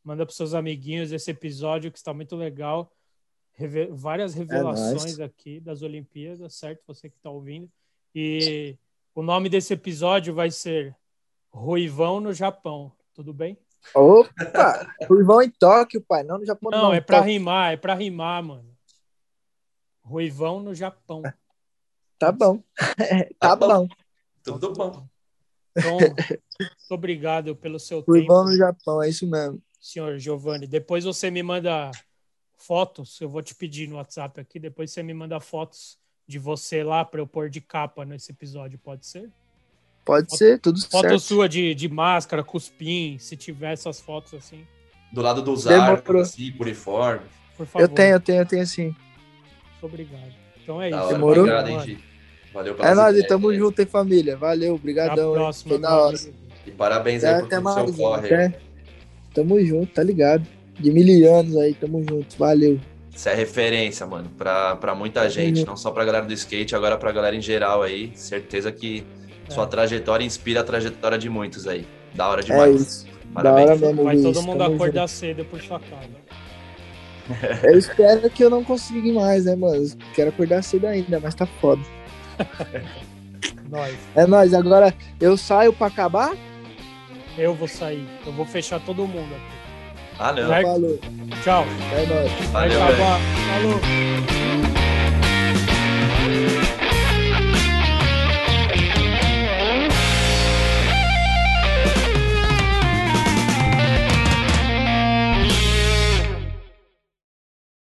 Manda para seus amiguinhos esse episódio que está muito legal. Reve- várias revelações aqui das Olimpíadas, certo? Você que está ouvindo. E o nome desse episódio vai ser Ruivão no Japão. Tudo bem? Opa! Ruivão em Tóquio, pai. Não no Japão, não. Não, é para rimar, é para rimar, mano. Ruivão no Japão. Tá bom. tá Tá bom. bom. Tudo bom. Então, muito obrigado pelo seu Ruivão tempo. no Japão, é isso mesmo. senhor Giovanni. Depois você me manda fotos, eu vou te pedir no WhatsApp aqui, depois você me manda fotos de você lá para eu pôr de capa nesse episódio, pode ser? Pode Foto- ser, tudo Foto certo. sua de, de máscara, cuspim, se tiver essas fotos assim. Do lado dos Demorou. arcos, assim, por uniforme. por favor. Eu tenho, eu tenho, eu tenho sim. Muito obrigado. Então é Da isso. hora, Demorou? obrigado, hein. Valeu É pelas nóis, ideias tamo aí. junto, hein, família. Valeu, Até a brigadão. hein. próxima. Foi da meu hora. E parabéns aí Até, por até todo o mais. seu corre. Até. Tamo junto, tá ligado? De mil anos aí, tamo junto. Valeu. Isso é referência, mano, pra, pra muita gente, Uhum. não só pra galera do skate, agora pra galera em geral aí. Certeza que sua É. trajetória inspira a trajetória de muitos aí. Da hora É demais. isso. Da Parabéns. hora mesmo, Vai todo mundo acordar cedo por sua casa. junto. Eu espero que eu não consiga mais, né, mano? Quero acordar cedo ainda, mas tá foda. Nós. É nóis, agora eu saio pra acabar? Eu vou sair. Eu vou fechar todo mundo aqui. Valeu. Valeu. Vai... Tchau. É. Valeu,